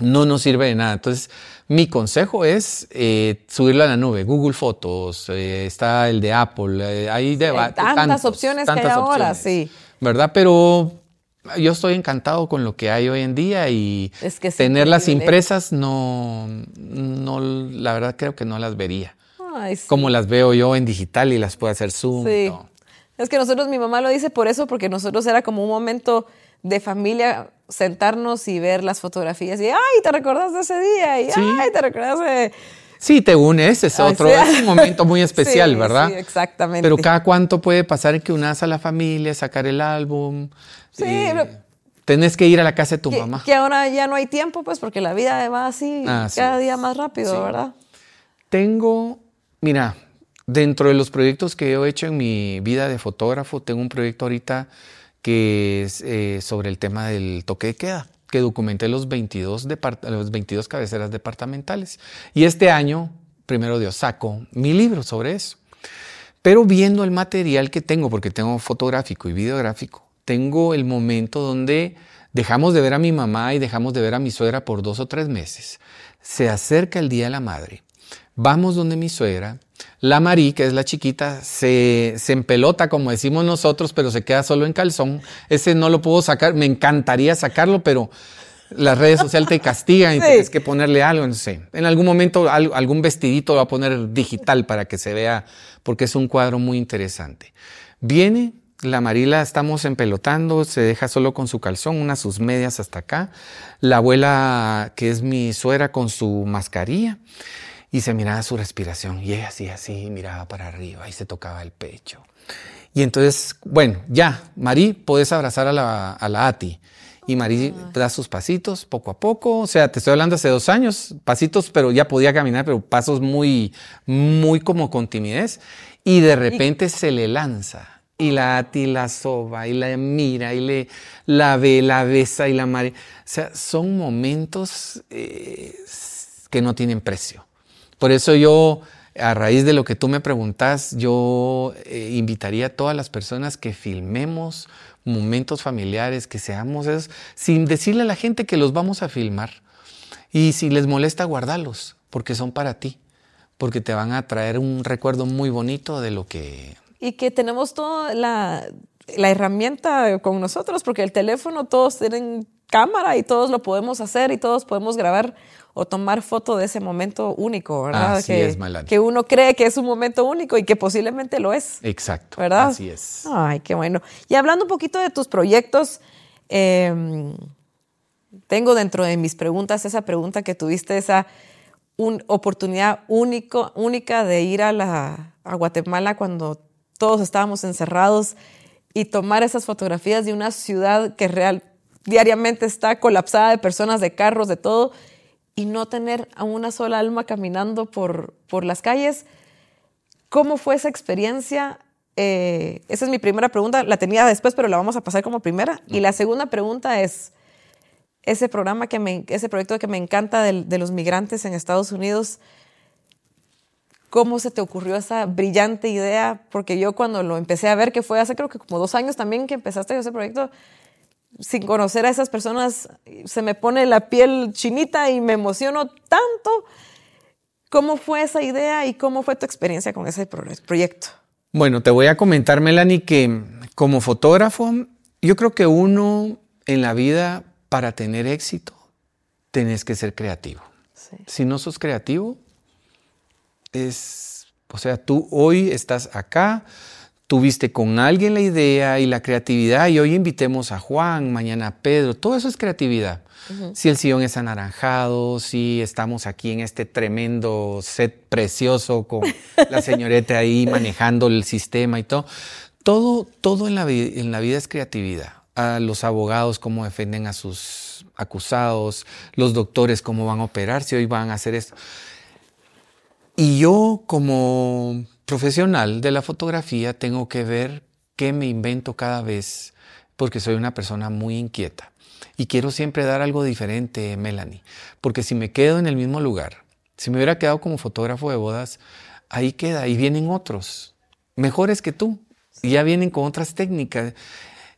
no nos sirve de nada. Entonces, mi consejo es eh, subirlo a la nube. Google Fotos, eh, está el de Apple, eh, hay de, tantas opciones que hay ahora, sí. ¿Verdad? Pero yo estoy encantado con lo que hay hoy en día y tener las impresas no, no, la verdad creo que no las vería. Como las veo yo en digital y las puedo hacer zoom. Sí. Es que nosotros, mi mamá lo dice por eso, porque nosotros era como un momento de familia sentarnos y ver las fotografías y, ay, ¿te recordás de ese día? Y, ay, ¿te recordás de...? Sí, te unes, es otro, es un momento muy especial, ¿verdad? Sí, exactamente. Pero cada cuánto puede pasar que unas a la familia, sacar el álbum. Sí, eh, Tenés que ir a la casa de tu mamá. Que ahora ya no hay tiempo, pues, porque la vida va así cada día más rápido, ¿verdad? Tengo, mira, dentro de los proyectos que he hecho en mi vida de fotógrafo, tengo un proyecto ahorita que es eh, sobre el tema del toque de queda, que documenté los 22, los 22 cabeceras departamentales. Y este año, primero Dios, saco mi libro sobre eso. Pero viendo el material que tengo, porque tengo fotográfico y videográfico, tengo el momento donde dejamos de ver a mi mamá y dejamos de ver a mi suegra por dos o tres meses. Se acerca el Día de la Madre. Vamos donde mi suegra, la Marí, que es la chiquita, se, se, empelota, como decimos nosotros, pero se queda solo en calzón. Ese no lo puedo sacar, me encantaría sacarlo, pero las redes sociales te castigan y tienes que ponerle algo, no sé. En algún momento algún vestidito lo va a poner digital para que se vea, porque es un cuadro muy interesante. Viene, la Marila estamos empelotando, se deja solo con su calzón, unas sus medias hasta acá. La abuela, que es mi suegra, con su mascarilla y se miraba su respiración y ella así, así, miraba para arriba y se tocaba el pecho. Y entonces, bueno, ya, Marí, puedes abrazar a la, a la Ati. Y Marí da sus pasitos poco a poco. O sea, te estoy hablando hace dos años, pasitos, pero ya podía caminar, pero pasos muy, muy como con timidez. Y de repente se le lanza. Y la Ati la soba y la mira y le la ve, la besa y la Marí. O sea, son momentos eh, que no tienen precio. Por eso yo, a raíz de lo que tú me preguntas, yo eh, invitaría a todas las personas que filmemos momentos familiares, que seamos esos, sin decirle a la gente que los vamos a filmar. Y si les molesta, guardarlos, porque son para ti, porque te van a traer un recuerdo muy bonito de lo que... Y que tenemos toda la, la herramienta con nosotros, porque el teléfono todos tienen cámara y todos lo podemos hacer y todos podemos grabar o tomar foto de ese momento único, ¿verdad? Así que, es, Que uno cree que es un momento único y que posiblemente lo es. Exacto. ¿Verdad? Así es. Ay, qué bueno. Y hablando un poquito de tus proyectos, em, tengo dentro de mis preguntas esa pregunta que tuviste, esa oportunidad único, única de ir a, la, a Guatemala cuando todos estábamos encerrados y tomar esas fotografías de una ciudad que real, diariamente está colapsada de personas, de carros, de todo y no tener a una sola alma caminando por, por las calles. ¿Cómo fue esa experiencia? Eh, esa es mi primera pregunta, la tenía después, pero la vamos a pasar como primera. Y la segunda pregunta es, ese programa que me, ese proyecto que me encanta de, de los migrantes en Estados Unidos, ¿cómo se te ocurrió esa brillante idea? Porque yo cuando lo empecé a ver, que fue hace creo que como dos años también que empezaste ese proyecto, sin conocer a esas personas, se me pone la piel chinita y me emociono tanto. ¿Cómo fue esa idea y cómo fue tu experiencia con ese proyecto? Bueno, te voy a comentar, Melanie, que como fotógrafo, yo creo que uno en la vida, para tener éxito, tenés que ser creativo. Si no sos creativo, es, o sea, tú hoy estás acá, tuviste con alguien la idea y la creatividad y hoy invitemos a Juan, mañana a Pedro, todo eso es creatividad. Si el sillón es anaranjado, si estamos aquí en este tremendo set precioso con la señorita ahí manejando el sistema y todo, todo, todo en la, en la vida es creatividad. A los abogados cómo defienden a sus acusados, los doctores cómo van a operar, si hoy van a hacer esto. Y yo como profesional de la fotografía tengo que ver qué me invento cada vez, porque soy una persona muy inquieta. Y quiero siempre dar algo diferente, Melanie, porque si me quedo en el mismo lugar, si me hubiera quedado como fotógrafo de bodas, ahí queda, y vienen otros, mejores que tú, y ya vienen con otras técnicas.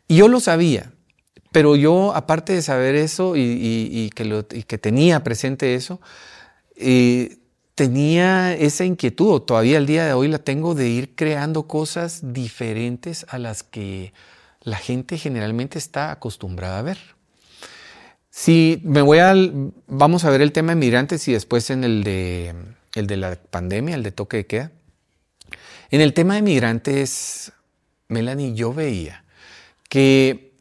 Y yo lo sabía, pero yo, aparte de saber eso y, que, que, tenía presente eso, eh, tenía esa inquietud, todavía el día de hoy la tengo, de ir creando cosas diferentes a las que la gente generalmente está acostumbrada a ver. Si me voy a, vamos a ver el tema de migrantes y después en el de, el de la pandemia, el de toque de queda. En el tema de migrantes, Melanie, yo veía que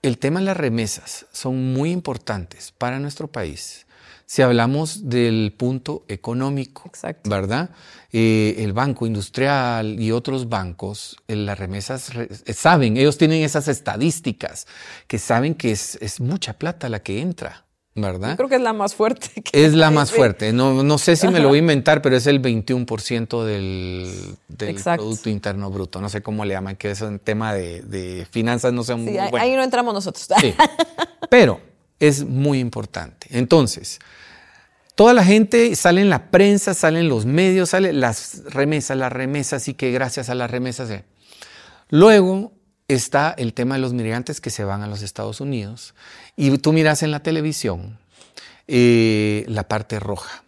el tema de las remesas son muy importantes para nuestro país si hablamos del punto económico, ¿verdad? Eh, el Banco Industrial y otros bancos, eh, las remesas eh, saben, ellos tienen esas estadísticas que saben que es, mucha plata la que entra. ¿verdad? Yo creo que es la más fuerte. es la más fuerte. No, no sé si me lo voy a inventar, pero es el 21% del, del Producto Interno Bruto. No sé cómo le llaman, que es un tema de, finanzas, no sé muy Ahí no entramos nosotros. Sí. Pero es muy importante. Entonces, Toda la gente sale en la prensa, salen los medios, salen las remesas, las remesas y que gracias a las remesas. Eh. Luego está el tema de los migrantes que se van a los Estados Unidos y tú miras en la televisión eh, la parte roja,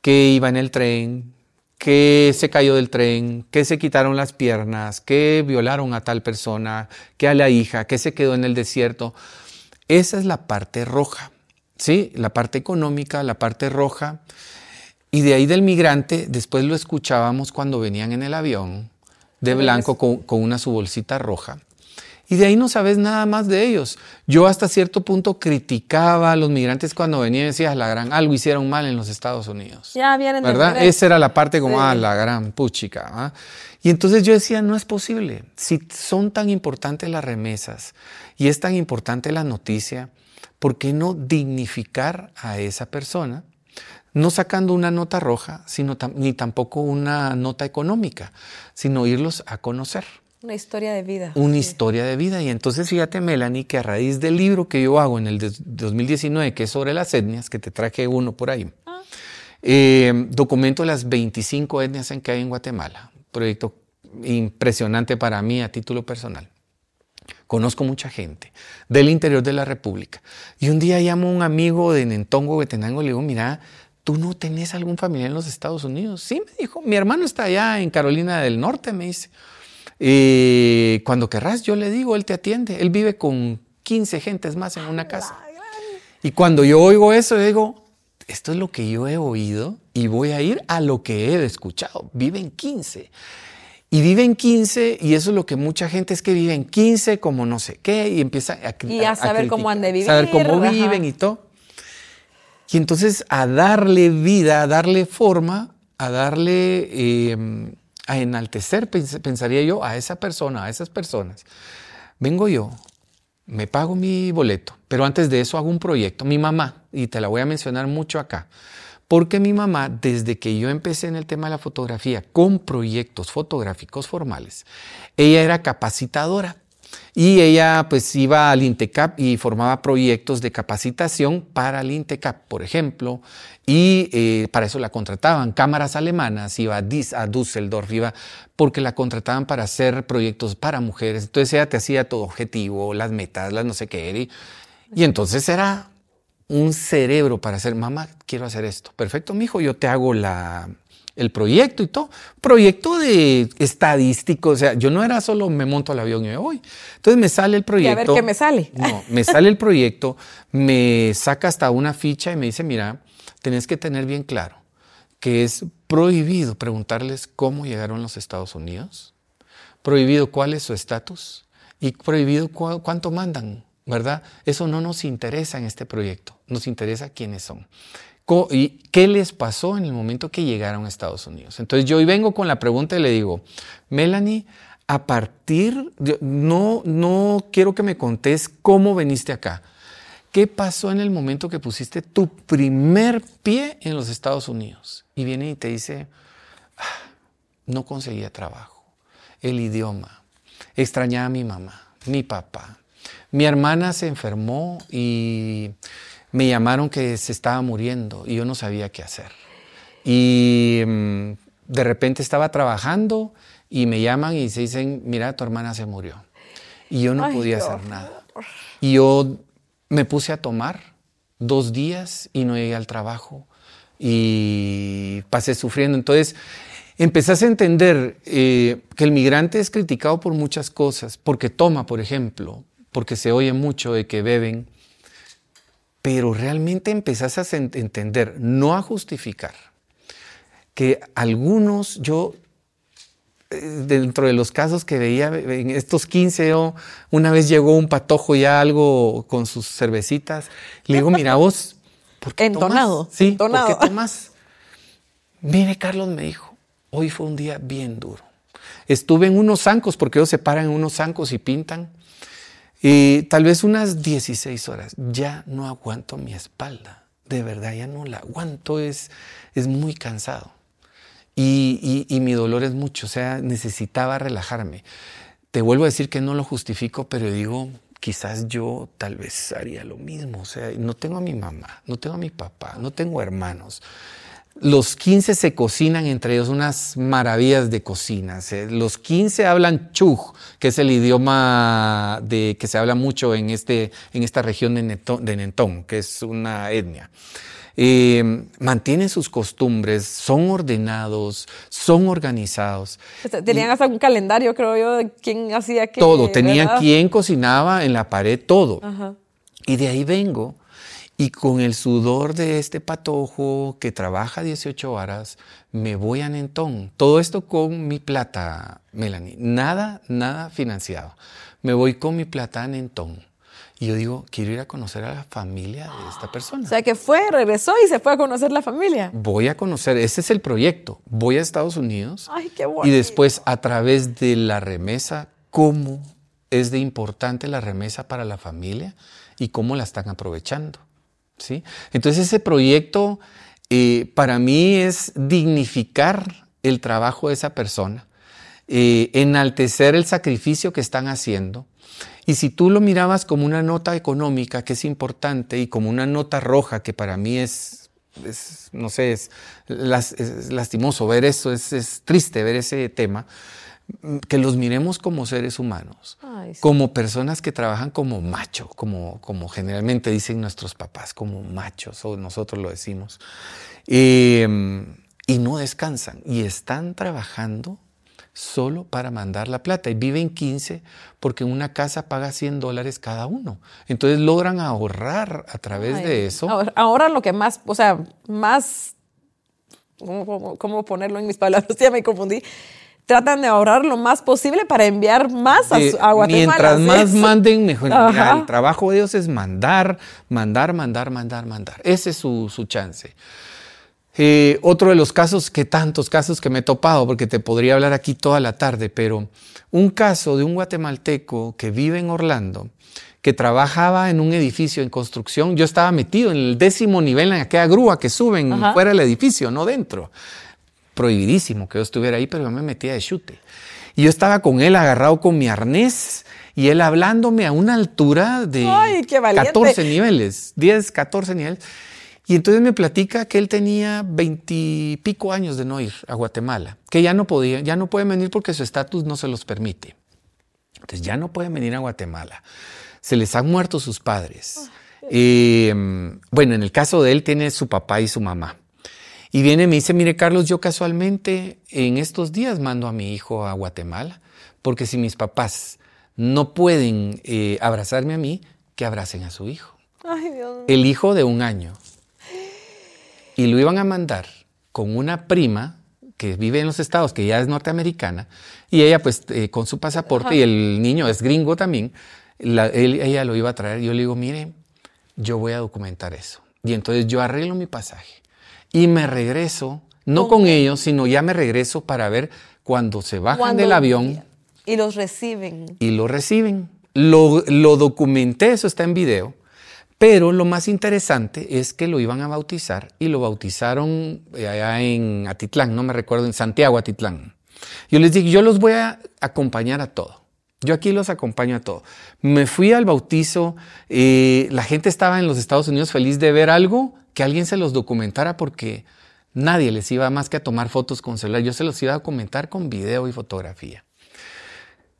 que iba en el tren, que se cayó del tren, que se quitaron las piernas, que violaron a tal persona, que a la hija, que se quedó en el desierto. Esa es la parte roja. ¿Sí? La parte económica, la parte roja. Y de ahí del migrante, después lo escuchábamos cuando venían en el avión, de blanco con, una su bolsita roja. Y de ahí no sabes nada más de ellos. Yo hasta cierto punto criticaba a los migrantes cuando venían y decía, la gran, algo hicieron mal en los Estados Unidos. Ya vienen ¿Verdad? Esa era la parte como, ah, la gran puchica. ¿ah? Y entonces yo decía, no es posible. Si son tan importantes las remesas y es tan importante la noticia, ¿por qué no dignificar a esa persona? No sacando una nota roja, sino ni tampoco una nota económica, sino irlos a conocer. Una historia de vida. Una historia de vida. Y entonces fíjate, Melanie, que a raíz del libro que yo hago en el 2019, que es sobre las etnias, que te traje uno por ahí, ah. eh, documento las 25 etnias en que hay en Guatemala. Proyecto impresionante para mí a título personal. Conozco mucha gente del interior de la República. Y un día llamo a un amigo de Nentongo, Huetenango, y le digo, mira, ¿tú no tenés algún familiar en los Estados Unidos? Sí, me dijo, mi hermano está allá en Carolina del Norte, me dice. Y cuando querrás, yo le digo, él te atiende. Él vive con 15 gentes más en una casa. Y cuando yo oigo eso, digo, esto es lo que yo he oído y voy a ir a lo que he escuchado. Viven 15. Y viven 15 y eso es lo que mucha gente es que viven 15 como no sé qué y empieza a, y a, saber cómo han de vivir. Saber cómo viven y todo. Y entonces a darle vida, a darle forma, a darle, em, a enaltecer, pensaría yo, a esa persona, a esas personas. Vengo yo, me pago mi boleto, Pero antes de eso hago un proyecto. Mi mamá, y te la voy a mencionar mucho acá, porque mi mamá, desde que yo empecé en el tema de la fotografía con proyectos fotográficos formales, ella era capacitadora. Y ella pues iba al INTECAP y formaba proyectos de capacitación para el INTECAP, por ejemplo, y eh, para eso la contrataban. Cámaras alemanas, iba a, Düsseldorf, iba porque la contrataban para hacer proyectos para mujeres. Entonces ella te hacía todo objetivo, las metas, las no sé qué. Y, y entonces era un cerebro para hacer, mamá, quiero hacer esto. Perfecto, mi hijo, yo te hago la, el proyecto y todo. Proyecto de estadístico, o sea, yo no era solo me monto al avión y me voy. Entonces me sale el proyecto. Y a ver qué me sale. No, me sale el proyecto, me saca hasta una ficha y me dice, mira, tenés que tener bien claro que es prohibido preguntarles cómo llegaron a los Estados Unidos, prohibido cuál es su estatus y prohibido cuánto mandan. ¿Verdad? Eso no nos interesa en este proyecto, nos interesa quiénes son. ¿Y qué les pasó en el momento que llegaron a Estados Unidos? Entonces yo hoy vengo con la pregunta y le digo, Melanie, a partir, de, no, no quiero que me contés cómo veniste acá. ¿Qué pasó en el momento que pusiste tu primer pie en los Estados Unidos? Y viene y te dice, ah, no conseguía trabajo, el idioma, extrañaba a mi mamá, mi papá, mi hermana se enfermó y me llamaron que se estaba muriendo y yo no sabía qué hacer. Y mm, de repente estaba trabajando y me llaman y se dicen, mira, tu hermana se murió. Y yo no podía hacer nada. Y yo me puse a tomar dos días y no llegué al trabajo y pasé sufriendo. Entonces, empezás a entender eh, que el migrante es criticado por muchas cosas, porque toma, por ejemplo, porque se oye mucho de que beben, pero realmente empezás a entender, no a justificar, que algunos, yo, eh, dentro de los casos que veía, en estos 15, una vez llegó un patojo ya algo con sus cervecitas, le digo, mira vos, ¿por qué Entonado. Sí, Entonado. ¿por qué tomas? Mire, Carlos me dijo, hoy fue un día bien duro. Estuve en unos zancos, porque ellos se paran en unos zancos y pintan. Y tal vez unas 16 horas. Ya no aguanto mi espalda. De verdad, ya no la aguanto. Es, es muy cansado. Y, y, mi dolor es mucho. O sea, necesitaba relajarme. Te vuelvo a decir que no lo justifico, pero digo, quizás yo tal vez haría lo mismo. O sea, no tengo a mi mamá, no tengo a mi papá, no tengo hermanos. Los 15 se cocinan entre ellos unas maravillas de cocinas. ¿eh? Los 15 hablan chuj, que es el idioma de, que se habla mucho en, este, en esta región de, Nentón, que es una etnia. Eh, mantienen sus costumbres, son ordenados, son organizados. Tenían hasta un calendario, creo yo, de quién hacía qué. Todo, tenían quién cocinaba en la pared, todo. Y de ahí vengo y con el sudor de este patojo que trabaja 18 horas, me voy a Nentón. Todo esto con mi plata, Melanie. Nada, nada financiado. Me voy con mi plata a Nentón. Y yo digo, quiero ir a conocer a la familia de esta persona. O sea, que fue, regresó y se fue a conocer la familia. Voy a conocer, ese es el proyecto. Voy a Estados Unidos. Ay, qué bueno. Y después, a través de la remesa, cómo es de importante la remesa para la familia y cómo la están aprovechando. Entonces ese proyecto eh, para mí es dignificar el trabajo de esa persona, eh, enaltecer el sacrificio que están haciendo. Y si tú lo mirabas como una nota económica, que es importante, y como una nota roja, que para mí es, no sé, es, lastimoso ver eso, es triste ver ese tema, que los miremos como seres humanos, como personas que trabajan como macho, como, como generalmente dicen nuestros papás, como machos, o nosotros lo decimos, em, y no descansan, y están trabajando solo para mandar la plata, y viven 15 porque una casa paga 100 dólares cada uno. Entonces logran ahorrar a través de eso. Ahora, lo que más, o sea, más, ¿cómo, cómo ponerlo en mis palabras? Ya me confundí tratan de ahorrar lo más posible para enviar más a, Guatemala. Mientras más manden, mejor. el trabajo de ellos es mandar, mandar, mandar, mandar, mandar. Ese es su, chance. Eh, otro de los casos, que tantos casos que me he topado, porque te podría hablar aquí toda la tarde, pero un caso de un guatemalteco que vive en Orlando, que trabajaba en un edificio en construcción. Yo estaba metido en el décimo nivel en aquella grúa que suben fuera del edificio, no dentro. Prohibidísimo que yo estuviera ahí, pero yo me metía de chute. Y yo estaba con él agarrado con mi arnés y él hablándome a una altura de 14 niveles, 10, 14 niveles. Y entonces me platica que él tenía veintipico años de no ir a Guatemala, que ya no podía, ya no puede venir porque su estatus no se los permite. Entonces ya no pueden venir a Guatemala. Se les han muerto sus padres. Em, bueno, en el caso de él tiene su papá y su mamá. Y viene y me dice, mire Carlos, yo casualmente en estos días mando a mi hijo a Guatemala, porque si mis papás no pueden eh, abrazarme a mí, que abracen a su hijo. El hijo de un año. Y lo iban a mandar con una prima que vive en los estados, que ya es norteamericana, y ella pues eh, con su pasaporte, y el niño es gringo también, ella lo iba a traer. Yo le digo, mire, yo voy a documentar eso. Y entonces yo arreglo mi pasaje y me regreso, no con ellos, sino ya me regreso para ver cuando se bajan del avión. Y los reciben. Y lo reciben. Lo, lo documenté, eso está en video. Pero lo más interesante es que lo iban a bautizar y lo bautizaron eh, allá en Atitlán, no me recuerdo, en Santiago, Atitlán. Yo les dije, yo los voy a acompañar a todo. Yo aquí los acompaño a todo. Me fui al bautizo, eh, la gente estaba en los Estados Unidos feliz de ver algo, que alguien se los documentara porque nadie les iba más que a tomar fotos con celular, yo se los iba a documentar con video y fotografía.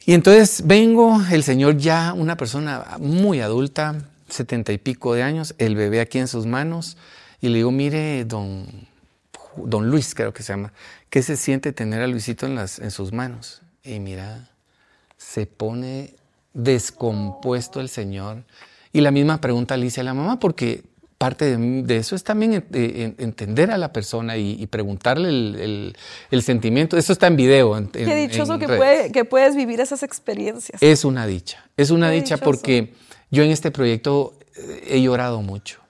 Y entonces vengo, el señor ya, una persona muy adulta, setenta y pico de años, el bebé aquí en sus manos, y le digo, mire, don, don Luis, creo que se llama, ¿qué se siente tener a Luisito en, las, en sus manos? Y mira, se pone descompuesto el Señor. Y la misma pregunta le hice a la mamá, porque parte de, eso es también entender a la persona y, preguntarle el, sentimiento. Eso está en video. Qué dichoso que, que, puedes vivir esas experiencias. Es una dicha, es una dicha porque yo en este proyecto eh, he llorado mucho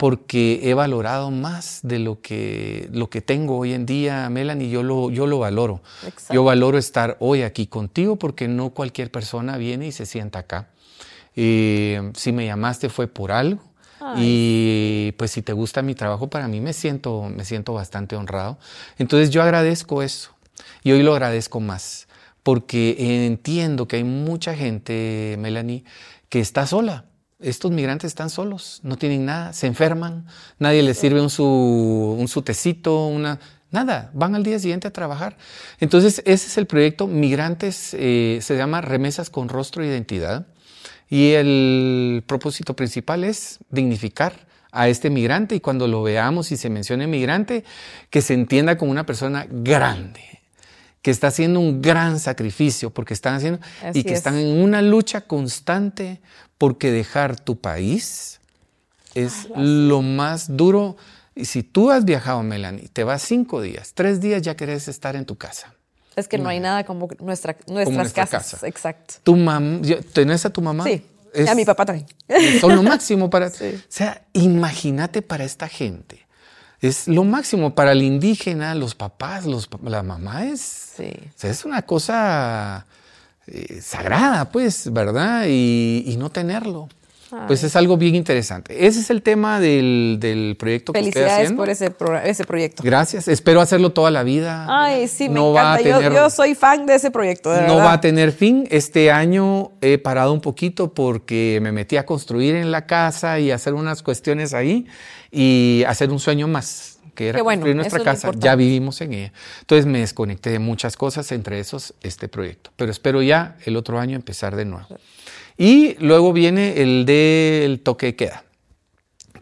porque he valorado más de lo que, lo que tengo hoy en día, Melanie, yo lo, yo lo valoro. Yo valoro estar hoy aquí contigo porque no cualquier persona viene y se sienta acá. Eh, si me llamaste fue por algo. Y pues si te gusta mi trabajo, para mí me siento, me siento bastante honrado. Entonces yo agradezco eso. Y hoy lo agradezco más. Porque entiendo que hay mucha gente, Melanie, que está sola. Estos migrantes están solos, no tienen nada, se enferman, nadie les sirve un su, un su tecito, una, nada, van al día siguiente a trabajar. Entonces, ese es el proyecto Migrantes, eh, se llama Remesas con Rostro e Identidad. Y el propósito principal es dignificar a este migrante y cuando lo veamos y se mencione migrante, que se entienda como una persona grande, que está haciendo un gran sacrificio porque están haciendo y que están en una lucha constante porque dejar tu país es lo más duro. Y si tú has viajado, Melanie, te vas cinco días, tres días ya querés estar en tu casa. Es que no, hay nada como nuestra, nuestras casas. Casa. Exacto. ¿Tu mam ¿Tenés a tu mamá? Sí. a mi papá también. Son lo máximo para... O sea, imagínate para esta gente es lo máximo para el indígena, los papás, los, la mamá es, es una cosa eh, sagrada, pues, ¿verdad? Y, no tenerlo. Pues es algo bien interesante. Ese es el tema del, proyecto que estoy haciendo. por ese, ese proyecto. Gracias. Espero hacerlo toda la vida. Ay, sí, me encanta. yo, soy fan de ese proyecto, No va a tener fin. Este año he parado un poquito porque me metí a construir en la casa y hacer unas cuestiones ahí y hacer un sueño más que era construir nuestra casa, ya vivimos en ella. Entonces me desconecté de muchas cosas, entre esos este proyecto. Pero espero ya el otro año empezar de nuevo. Y luego viene el del toque de queda,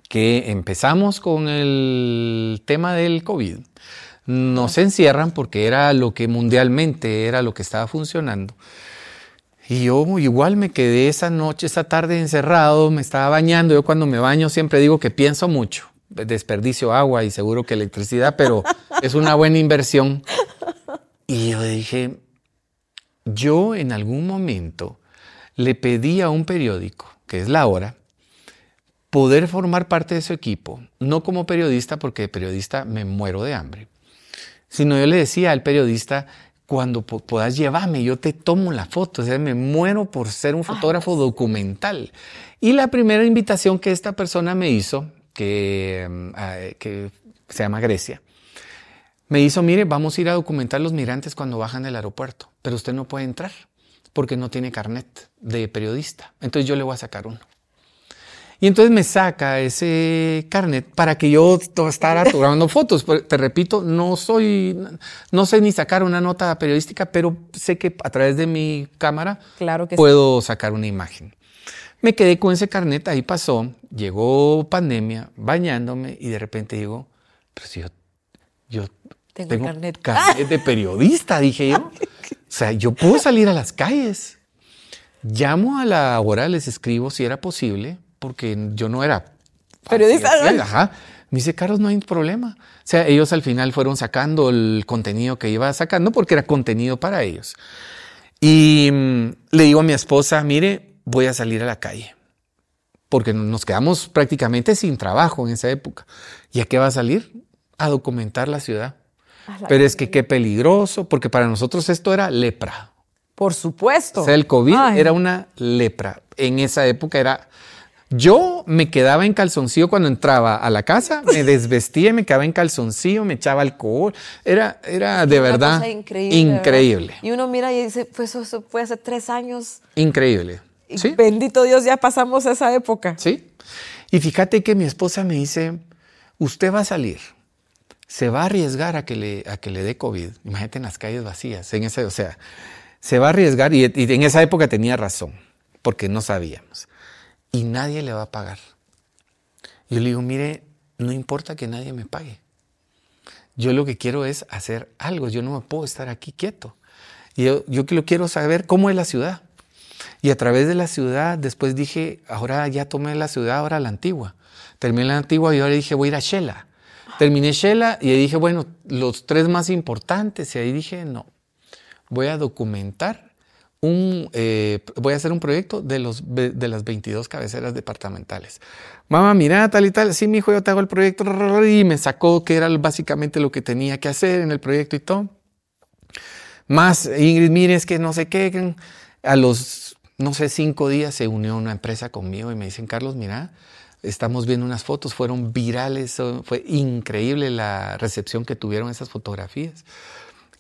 que empezamos con el tema del COVID. Nos encierran porque era lo que mundialmente era lo que estaba funcionando. Y yo igual me quedé esa noche, esa tarde encerrado, me estaba bañando. Yo cuando me baño siempre digo que pienso mucho. Desperdicio agua y seguro que electricidad, pero es una buena inversión. Y yo dije, yo en algún momento le pedí a un periódico, que es La Hora, poder formar parte de su equipo, no como periodista, porque de periodista me muero de hambre, sino yo le decía al periodista, cuando puedas llevarme, yo te tomo la foto. O sea, me muero por ser un fotógrafo documental. Y la primera invitación que esta persona me hizo, que, mm, que se llama Grecia, me hizo, mire, vamos a ir a documentar los migrantes cuando bajan del aeropuerto, pero usted no puede entrar porque no tiene carnet de periodista. Entonces yo le voy a sacar uno. Y entonces me saca ese carnet para que yo estar tomando fotos. Te repito, no soy, no sé ni sacar una nota periodística, pero sé que a través de mi cámara claro que puedo sacar una imagen. Me quedé con ese carnet, ahí pasó, llegó pandemia, bañándome y de repente digo, pero si yo, yo tengo, carnet. carnet de periodista, dije yo. O sea, yo puedo salir a las calles. Llamo a la hora, les escribo si era posible porque yo no era periodista. Ajá. Me dice, Carlos, no hay problema. O sea, ellos al final fueron sacando el contenido que iba sacando porque era contenido para ellos. Y mm, le digo a mi esposa, mire, voy a salir a la calle. Porque nos quedamos prácticamente sin trabajo en esa época. ¿Y a qué va a salir? A documentar la ciudad. Pero es que qué peligroso, porque para nosotros esto era lepra. Por supuesto. O sea, el COVID era una lepra. En esa época era yo me quedaba en calzoncillo cuando entraba a la casa, me desvestía, me quedaba en calzoncillo, me echaba alcohol. Era, era de verdad increíble. Y uno mira y dice, pues eso fue hace tres años. Increíble. ¿Sí? Bendito Dios, ya pasamos esa época. Sí. Y fíjate que mi esposa me dice, usted va a salir, se va a arriesgar a que le, a que le dé COVID. Imagínate en las calles vacías, en o sea, se va a arriesgar y en esa época tenía razón, porque no sabíamos y nadie le va a pagar. Yo le digo, mire, no importa que nadie me pague. Yo lo que quiero es hacer algo. Yo no me puedo estar aquí quieto. Yo, yo quiero saber cómo es la ciudad. Y a través de la ciudad, después dije, ahora ya tomé la ciudad, ahora la antigua. Terminé la antigua y ahora dije, voy a ir a Shela. Terminé Shela y dije, bueno, los tres más importantes. Y ahí dije, no, voy a documentar un, eh, voy a hacer un proyecto de, los, de las 22 cabeceras departamentales. Mamá, mira, tal y tal, sí, mi hijo, yo te hago el proyecto y me sacó que era básicamente lo que tenía que hacer en el proyecto y todo. Más, Ingrid, mire, es que no sé qué, a los, no sé, cinco días se unió una empresa conmigo y me dicen, Carlos, mira, estamos viendo unas fotos, fueron virales, fue increíble la recepción que tuvieron esas fotografías.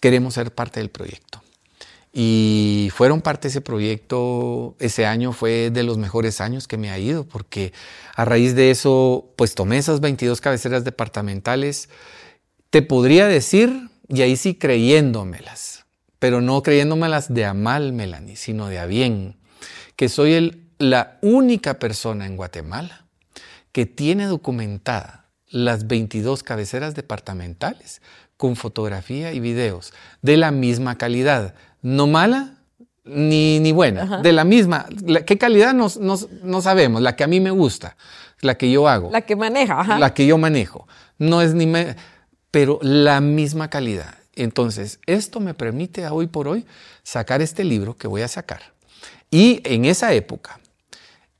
Queremos ser parte del proyecto. Y fueron parte de ese proyecto, ese año fue de los mejores años que me ha ido, porque a raíz de eso, pues tomé esas 22 cabeceras departamentales, te podría decir, y ahí sí creyéndomelas, pero no creyéndomelas de a mal, Melanie, sino de a bien, que soy el, la única persona en Guatemala que tiene documentada las 22 cabeceras departamentales con fotografía y videos de la misma calidad no mala ni, ni buena, de la misma. ¿Qué calidad no, sabemos? La que a mí me gusta, la que yo hago. La que maneja, La que yo manejo. No es ni... Me, pero la misma calidad. Entonces, esto me permite hoy por hoy sacar este libro que voy a sacar. Y en esa época,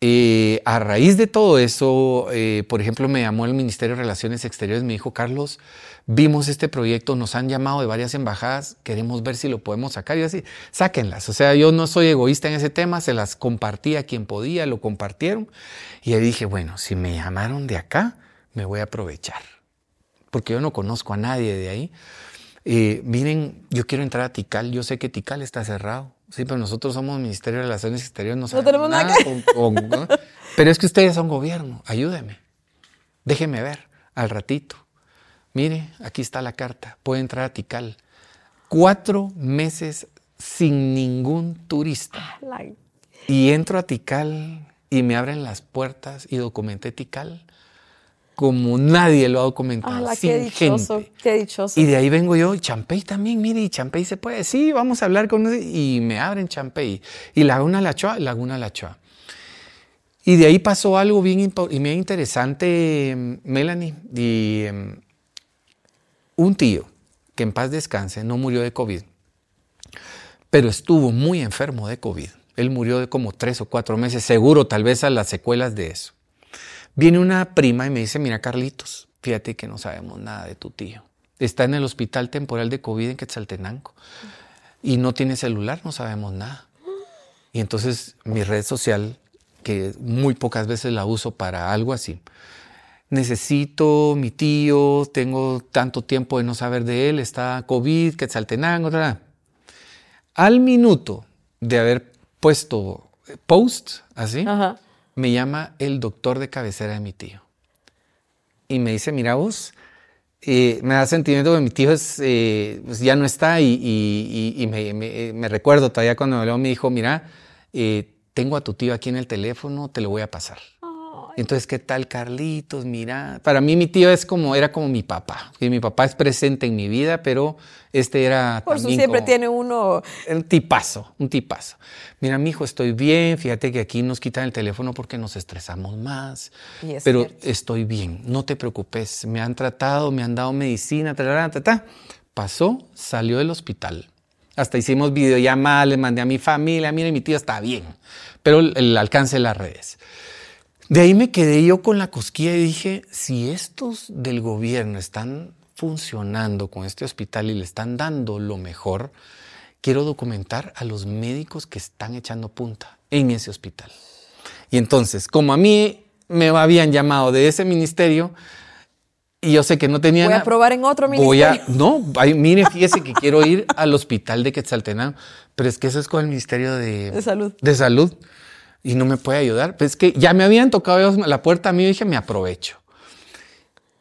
eh, a raíz de todo eso, eh, por ejemplo, me llamó el Ministerio de Relaciones Exteriores, me dijo, Carlos, vimos este proyecto, nos han llamado de varias embajadas, queremos ver si lo podemos sacar. Y así, sáquenlas. O sea, yo no soy egoísta en ese tema, se las compartí a quien podía, lo compartieron. Y ahí dije, bueno, si me llamaron de acá, me voy a aprovechar. Porque yo no conozco a nadie de ahí. Eh, miren, yo quiero entrar a Tikal, yo sé que Tikal está cerrado. Sí, pero nosotros somos Ministerio de Relaciones Exteriores, no, tenemos nada, Pero es que ustedes son gobierno, ayúdeme. Déjeme ver al ratito. Mire, aquí está la carta, puede entrar a Tikal. Cuatro meses sin ningún turista. Y entro a Tikal y me abren las puertas y documenté Tikal como nadie lo ha documentado, sin qué dichoso, gente. Qué dichoso. Y de ahí vengo yo, y Champey también, mire, y Champey se puede, sí, vamos a hablar con y me abren Champey. Y Laguna Lachoa, Laguna Lachoa. Y de ahí pasó algo bien, y bien interesante, Melanie, y em, un tío, que en paz descanse, no murió de COVID, pero estuvo muy enfermo de COVID. Él murió de como tres o cuatro meses, seguro, tal vez a las secuelas de eso. Viene una prima y me dice, mira Carlitos, fíjate que no sabemos nada de tu tío. Está en el hospital temporal de COVID en Quetzaltenango. y no tiene celular, no sabemos nada. Y entonces mi red social, que muy pocas veces la uso para algo así, necesito mi tío, tengo tanto tiempo de no saber de él, está COVID, Quetzaltenango, otra. Al minuto de haber puesto post así, me llama el doctor de cabecera de mi tío. Y me dice, mira vos, eh, me da sentimiento que mi tío es, eh, pues ya no está y, me, recuerdo todavía cuando me habló, me dijo, mira, eh, tengo a tu tío aquí en el teléfono, te lo voy a pasar. Entonces, ¿qué tal Carlitos? Mira, para mí mi tío es como, era como mi papá. Y mi papá es presente en mi vida, pero este era Por eso siempre tiene uno... Un tipazo, un tipazo. Mira, mi hijo, estoy bien. Fíjate que aquí nos quitan el teléfono porque nos estresamos más. pero estoy bien, no te preocupes. Me han tratado, me han dado medicina, ta, ta, ta. Pasó, salió del hospital. Hasta hicimos videollamadas, le mandé a mi familia, mire, mi tío está bien. Pero el alcance de las redes. De ahí me quedé yo con la cosquilla y dije, si estos del gobierno están funcionando con este hospital y le están dando lo mejor, quiero documentar a los médicos que están echando punta en ese hospital. Y entonces, como a mí me habían llamado de ese ministerio, y yo sé que no tenía Voy a probar en otro ministerio. Voy a, no, mire, fíjese que quiero ir al hospital de Quetzaltenango, pero es que eso es con el Ministerio de, de Salud. De Salud y no me puede ayudar. Pues es que ya me habían tocado la puerta a mí y dije, me aprovecho.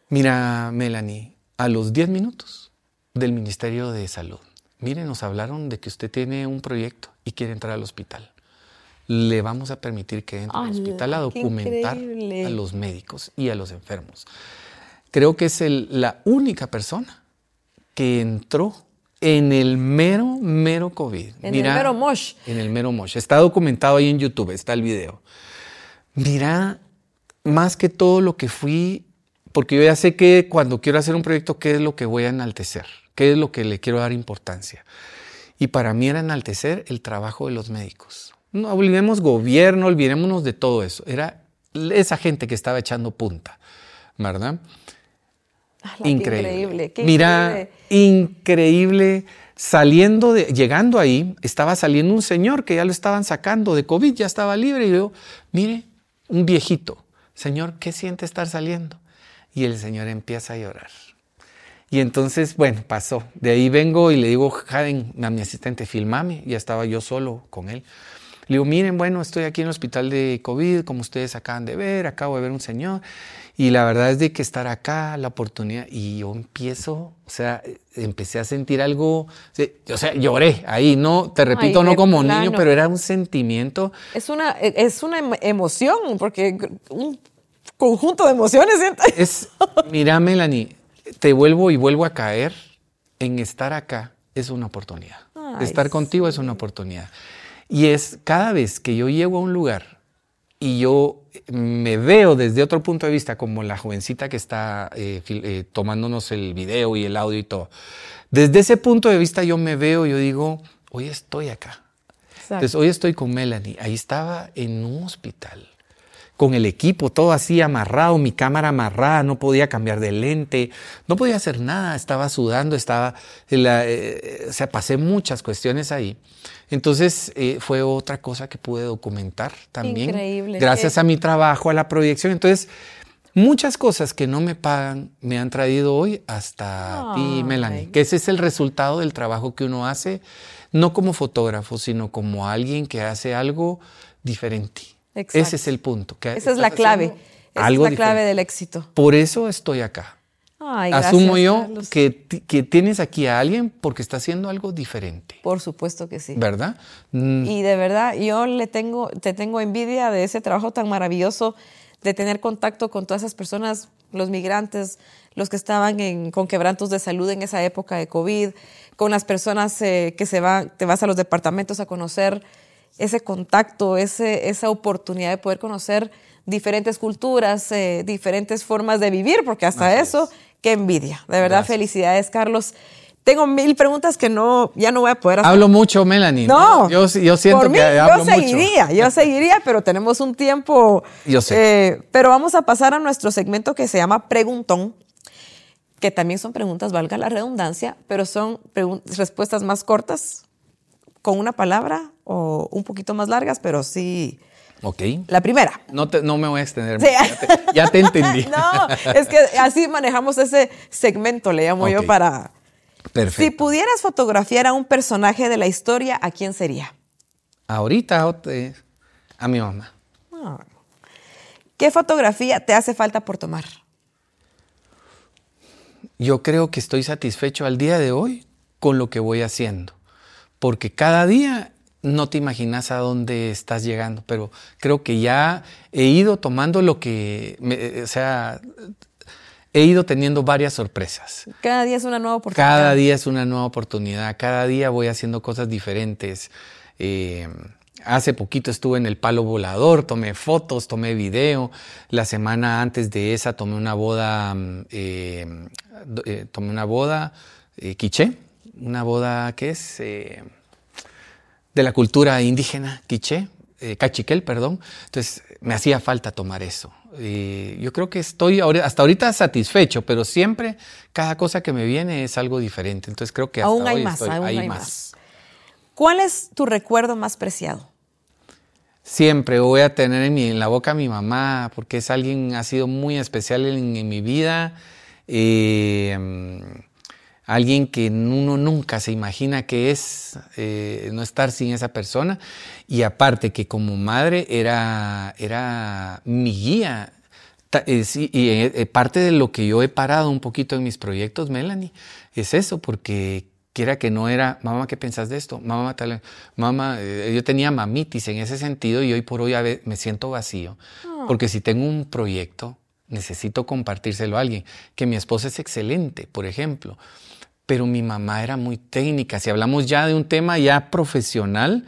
Mira, Melanie, a los 10 minutos del Ministerio de Salud, mire, nos hablaron de que usted tiene un proyecto y quiere entrar al hospital. Le vamos a permitir que entre al hospital a documentar a los médicos y a los enfermos. Creo que es la única persona que entró en el mero, mero COVID. En el mero mosh. En el mero mosh. Está documentado ahí en YouTube, está el video. Mira, más que todo lo que fui, porque yo ya sé que cuando quiero hacer un proyecto, qué es lo que voy a enaltecer, qué es lo que le quiero dar importancia. Y para mí era enaltecer el trabajo de los médicos. No olvidemos gobierno, olvidémonos de todo eso. Era esa gente que estaba echando punta, ¿verdad? Increíble. Mira, increíble. Saliendo de, llegando ahí, estaba saliendo un señor que ya lo estaban sacando de COVID, ya estaba libre. Y yo, mire, un viejito, Señor, ¿qué siente estar saliendo? Y el Señor empieza a llorar. Y entonces, bueno, pasó. De ahí vengo y le digo, Jaden, a mi asistente, filmame. Ya estaba yo solo con él. Le digo, miren, bueno, estoy aquí en el hospital de COVID, como ustedes acaban de ver, acabo de ver un señor. Y la verdad es de que estar acá, la oportunidad, y yo empiezo, o sea, empecé a sentir algo, o sea, lloré ahí, no, te repito, no como niño, pero era un sentimiento. Es una, es una emoción, porque un conjunto de emociones. Es, mira, Melanie, te vuelvo y vuelvo a caer en estar acá, es una oportunidad. estar contigo es una oportunidad. Y es cada vez que yo llego a un lugar y yo me veo desde otro punto de vista como la jovencita que está eh, eh, tomándonos el video y el audio y todo. Desde ese punto de vista yo me veo, yo digo, hoy estoy acá. Entonces hoy estoy con Melanie. Ahí estaba en un hospital con el equipo, todo así amarrado, mi cámara amarrada, no podía cambiar de lente, no podía hacer nada, estaba sudando, estaba, eh, o sea, pasé muchas cuestiones ahí. Entonces eh, fue otra cosa que pude documentar también. Increíble. Gracias a mi trabajo, a la proyección. Entonces, muchas cosas que no me pagan me han traído hoy hasta ti, Melanie, que ese es el resultado del trabajo que uno hace, no como fotógrafo, sino como alguien que hace algo diferente. Ese es el punto. Que Esa es la clave. Esa es la clave del éxito. Por eso estoy acá. Asumo yo que, que, tienes aquí a alguien porque está haciendo algo diferente. Por supuesto que sí. ¿Verdad? Mm. Y de verdad, yo le tengo, te tengo envidia de ese trabajo tan maravilloso de tener contacto con todas esas personas, los migrantes, los que estaban en, con quebrantos de salud en esa época de COVID, con las personas eh, que se van, te vas a los departamentos a conocer ese contacto, ese, esa oportunidad de poder conocer diferentes culturas, eh, diferentes formas de vivir, porque hasta eso, qué envidia. De verdad, felicidades, Carlos. Tengo mil preguntas que no, ya no voy a poder hacer. Hablo mucho, Melanie. No, yo, yo siento que hablo yo seguiría, Yo seguiría, pero tenemos un tiempo. Yo sé. Eh, pero vamos a pasar a nuestro segmento que se llama Preguntón, que también son preguntas, valga la redundancia, pero son respuestas más cortas, con una palabra o un poquito más largas, pero sí. Ok. La primera. No, no me voy a extender. Ya, te, entendí. no, es que así manejamos ese segmento, le llamo yo, para... Perfecto. Si pudieras fotografiar a un personaje de la historia, ¿a quién sería? Ahorita a mi mamá. Ah. ¿Qué fotografía te hace falta por tomar? Yo creo que estoy satisfecho al día de hoy con lo que voy haciendo, porque cada día no te imaginas a dónde estás llegando, pero creo que ya he ido tomando lo que, eh, o sea, he ido teniendo varias sorpresas. Cada día es una nueva oportunidad. Cada día es una nueva oportunidad, cada día voy haciendo cosas diferentes. Eh, Hace poquito estuve en el palo volador, tomé fotos, tomé video. La semana antes de esa tomé una boda, mm, eh, eh, tomé una boda quiché, una boda que es de la cultura indígena quiché, cachiquel, perdón. Entonces me hacía falta tomar eso. yo creo que estoy hasta ahorita satisfecho, pero siempre cada cosa que me viene es algo diferente. Entonces creo que hasta aún hay hoy más, aún hay más. ¿Cuál es tu recuerdo más preciado? Siempre voy a tener en, la boca a mi mamá, porque es alguien, ha sido muy especial en, mi vida. Eh, alguien que uno nunca se imagina que es eh, no estar sin esa persona. Y aparte que como madre era, era mi guía. Eh, y parte de lo que yo he parado un poquito en mis proyectos, Melanie, es eso, porque quiera que no era, mamá, ¿qué pensás de esto? Mamá, tal, mamá, eh, yo tenía mamitis en ese sentido y hoy por hoy me siento vacío. Ah. Porque si tengo un proyecto, necesito compartírselo a alguien. Que mi esposa es excelente, por ejemplo, pero mi mamá era muy técnica. Si hablamos ya de un tema ya profesional,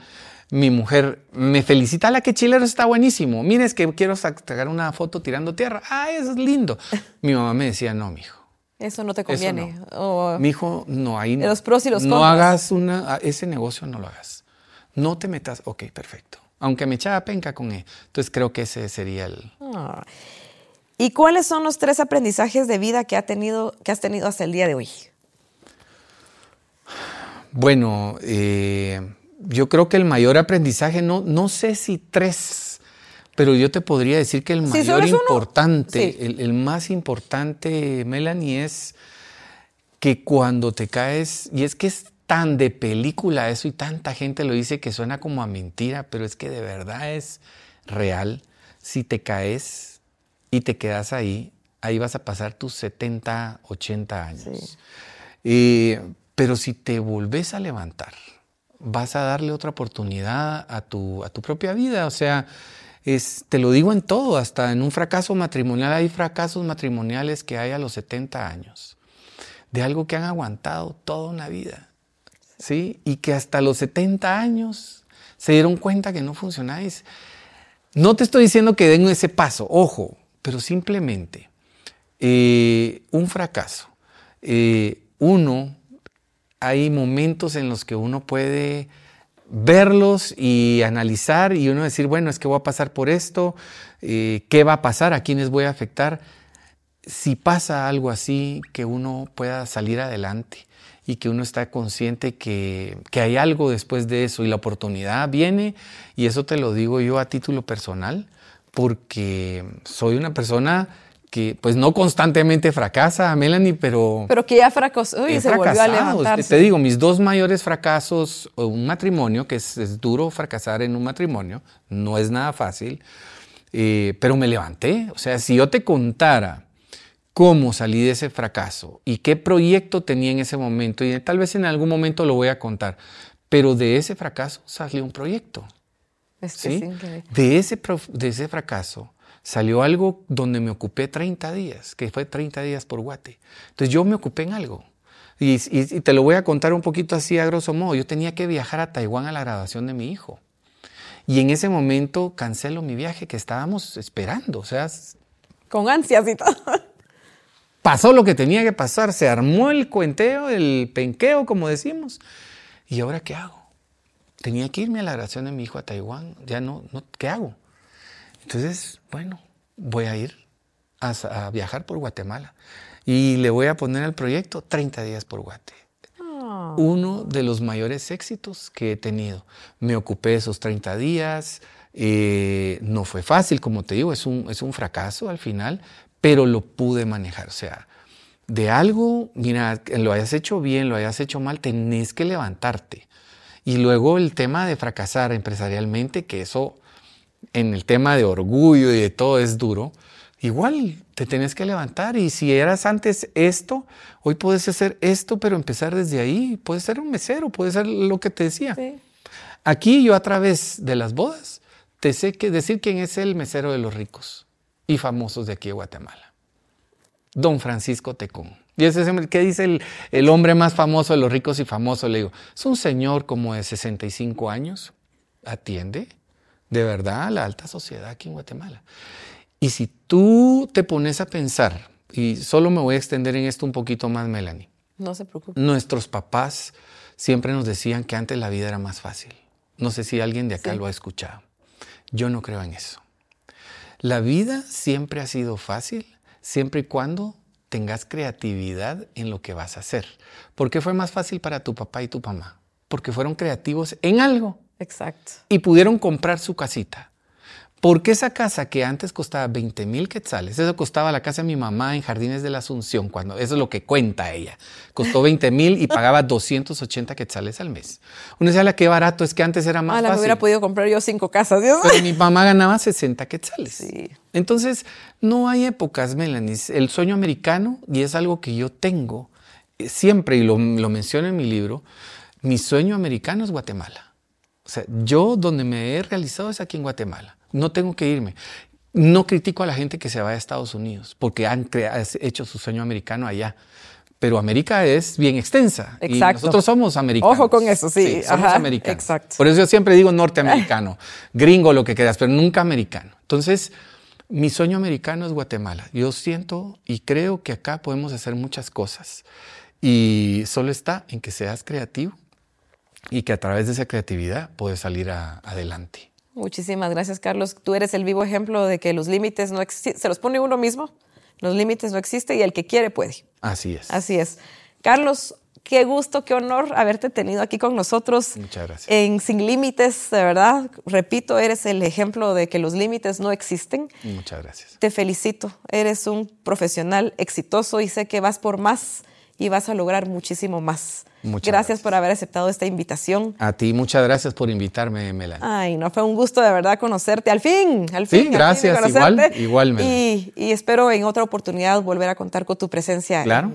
mi mujer me felicita, la que chilero está buenísimo. Mire, es que quiero sacar una foto tirando tierra. Ah, eso es lindo. Mi mamá me decía, no, mijo eso no te conviene. Mi hijo, no, hay Los pros y los contras. No hagas una, ese negocio, no lo hagas. No te metas, ok, perfecto. Aunque me echaba penca con él. Entonces creo que ese sería el... Ah. ¿Y cuáles son los tres aprendizajes de vida que, ha tenido, que has tenido hasta el día de hoy? Bueno, eh, yo creo que el mayor aprendizaje, no, no sé si tres pero yo te podría decir que el mayor importante, el, más importante, Melanie, es que cuando te caes, y es que es tan de película eso y tanta gente lo dice que suena como a mentira, pero es que de verdad es real. Si te caes y te quedas ahí, ahí vas a pasar tus 70, 80 años. Pero si te volvés a levantar, vas a darle otra oportunidad a tu, a tu propia vida. O sea, te lo digo en todo, hasta en un fracaso matrimonial hay fracasos matrimoniales que hay a los 70 años, de algo que han aguantado toda una vida, ¿sí? Y que hasta los 70 años se dieron cuenta que no funcionáis. No te estoy diciendo que den ese paso, ojo, pero simplemente eh, un fracaso. Eh, uno, hay momentos en los que uno puede verlos y analizar y uno decir, bueno, es que voy a pasar por esto, eh, ¿qué va a pasar? ¿A quiénes voy a afectar? Si pasa algo así, que uno pueda salir adelante y que uno está consciente que, que hay algo después de eso y la oportunidad viene, y eso te lo digo yo a título personal, porque soy una persona que pues no constantemente fracasa, Melanie, pero... Pero que ya fracasó y se volvió a levantarse. Te digo, mis dos mayores fracasos, un matrimonio, que es, duro fracasar en un matrimonio, no es nada fácil, eh, pero me levanté. O sea, si yo te contara cómo salí de ese fracaso y qué proyecto tenía en ese momento, y tal vez en algún momento lo voy a contar, pero de ese fracaso salió un proyecto. ¿sí? de, ese, de ese fracaso salió algo donde me ocupé 30 días, que fue 30 días por Guate. Entonces yo me ocupé en algo. Y, te lo voy a contar un poquito así a grosso modo. Yo tenía que viajar a Taiwán a la graduación de mi hijo. Y en ese momento cancelo mi viaje que estábamos esperando. O sea, con ansias y todo. Pasó lo que tenía que pasar, se armó el cuenteo, el penqueo, como decimos. ¿Y ahora qué hago? Tenía que irme a la graduación de mi hijo a Taiwán. Ya no, no ¿qué hago? Entonces, bueno, voy a ir a, viajar por Guatemala y le voy a poner al proyecto 30 días por Guate. uno de los mayores éxitos que he tenido. Me ocupé esos 30 días, eh, no fue fácil, como te digo, es un, es un fracaso al final, pero lo pude manejar. O sea, de algo, mira, lo hayas hecho bien, lo hayas hecho mal, tenés que levantarte. Y luego el tema de fracasar empresarialmente, que eso en el tema de orgullo y de todo es duro, igual te tenés que levantar y si eras antes esto, hoy puedes hacer esto, pero empezar desde ahí, puede ser un mesero, puede ser lo que te decía. Aquí yo a través de las bodas te sé que decir quién es el mesero de los ricos y famosos de aquí de Guatemala. Don Francisco Tecón. Y ese es ¿qué dice el, el, hombre más famoso de los ricos y famosos? Le digo, es un señor como de 65 años, atiende de verdad la alta sociedad aquí en Guatemala. Y si tú te pones a pensar, y solo me voy a extender en esto un poquito más, Melanie. No se preocupe. Nuestros papás siempre nos decían que antes la vida era más fácil. No sé si alguien de acá lo ha escuchado. Yo no creo en eso. La vida siempre ha sido fácil, siempre y cuando tengas creatividad en lo que vas a hacer. ¿Por qué fue más fácil para tu papá y tu mamá? Porque fueron creativos en algo. Exacto. Y pudieron comprar su casita. Porque esa casa que antes costaba 20 mil quetzales, eso costaba la casa de mi mamá en Jardines de la Asunción, cuando eso es lo que cuenta ella, costó 20 mil y pagaba 280 quetzales al mes. Uno decía, qué barato, es que antes era más ah, fácil. hubiera podido comprar yo cinco casas, Dios. Pero mi mamá ganaba 60 quetzales. Sí. Entonces, no hay épocas, Melanie. El sueño americano, y es algo que yo tengo eh, siempre, y lo, lo menciono en mi libro, mi sueño americano es Guatemala. O sea, yo donde me he realizado es aquí en Guatemala. No tengo que irme. No critico a la gente que se vaya a Estados Unidos porque han hecho su sueño americano allá. Pero América es bien extensa. Exacto. Y nosotros somos americanos. Ojo con eso, sí. somos americanos. Exacto. Por eso yo siempre digo norteamericano, gringo, lo que quieras, pero nunca americano. Entonces, mi sueño americano es Guatemala. Yo siento y creo que acá podemos hacer muchas cosas. Y solo está en que seas creativo y que a través de esa creatividad puedes salir adelante. Muchísimas gracias, Carlos. Tú eres el vivo ejemplo de que los límites no existen, se los pone uno mismo, los límites no existen y el que quiere puede. Así es. Así es. Carlos, qué gusto, qué honor haberte tenido aquí con nosotros. Muchas gracias. En Sin Límites, de verdad, repito, eres el ejemplo de que los límites no existen. Muchas gracias. Te felicito, eres un profesional exitoso y sé que vas por más y vas a lograr muchísimo más. Muchas gracias, por haber aceptado esta invitación. A ti, muchas gracias por invitarme, Melanie. Ay, no, fue un gusto de verdad conocerte. Al fin, al fin. Sí, gracias, igual, igual, Y, y, espero en otra oportunidad volver a contar con tu presencia. Claro.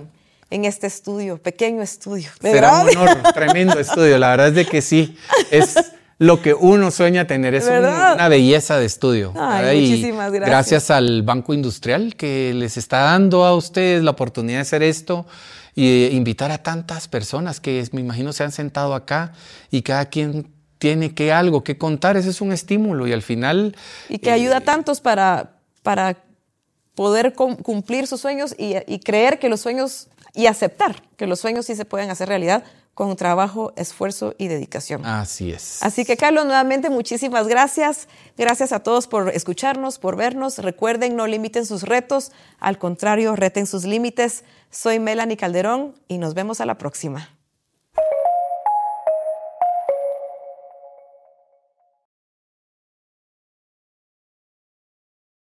En, este estudio, pequeño estudio. Será un honor, tremendo estudio. La verdad es de que sí, es lo que uno sueña tener, es una belleza de estudio. Ay, muchísimas gracias. Gracias al Banco Industrial que les está dando a ustedes la oportunidad de hacer esto y invitar a tantas personas que me imagino se han sentado acá y cada quien tiene que algo que contar, ese es un estímulo y al final... Y que ayuda a eh, tantos para, para poder cumplir sus sueños y, y creer que los sueños y aceptar que los sueños sí se pueden hacer realidad con trabajo, esfuerzo y dedicación. Así es. Así que Carlos, nuevamente muchísimas gracias. Gracias a todos por escucharnos, por vernos. Recuerden, no limiten sus retos, al contrario, reten sus límites. Soy Melanie Calderón y nos vemos a la próxima.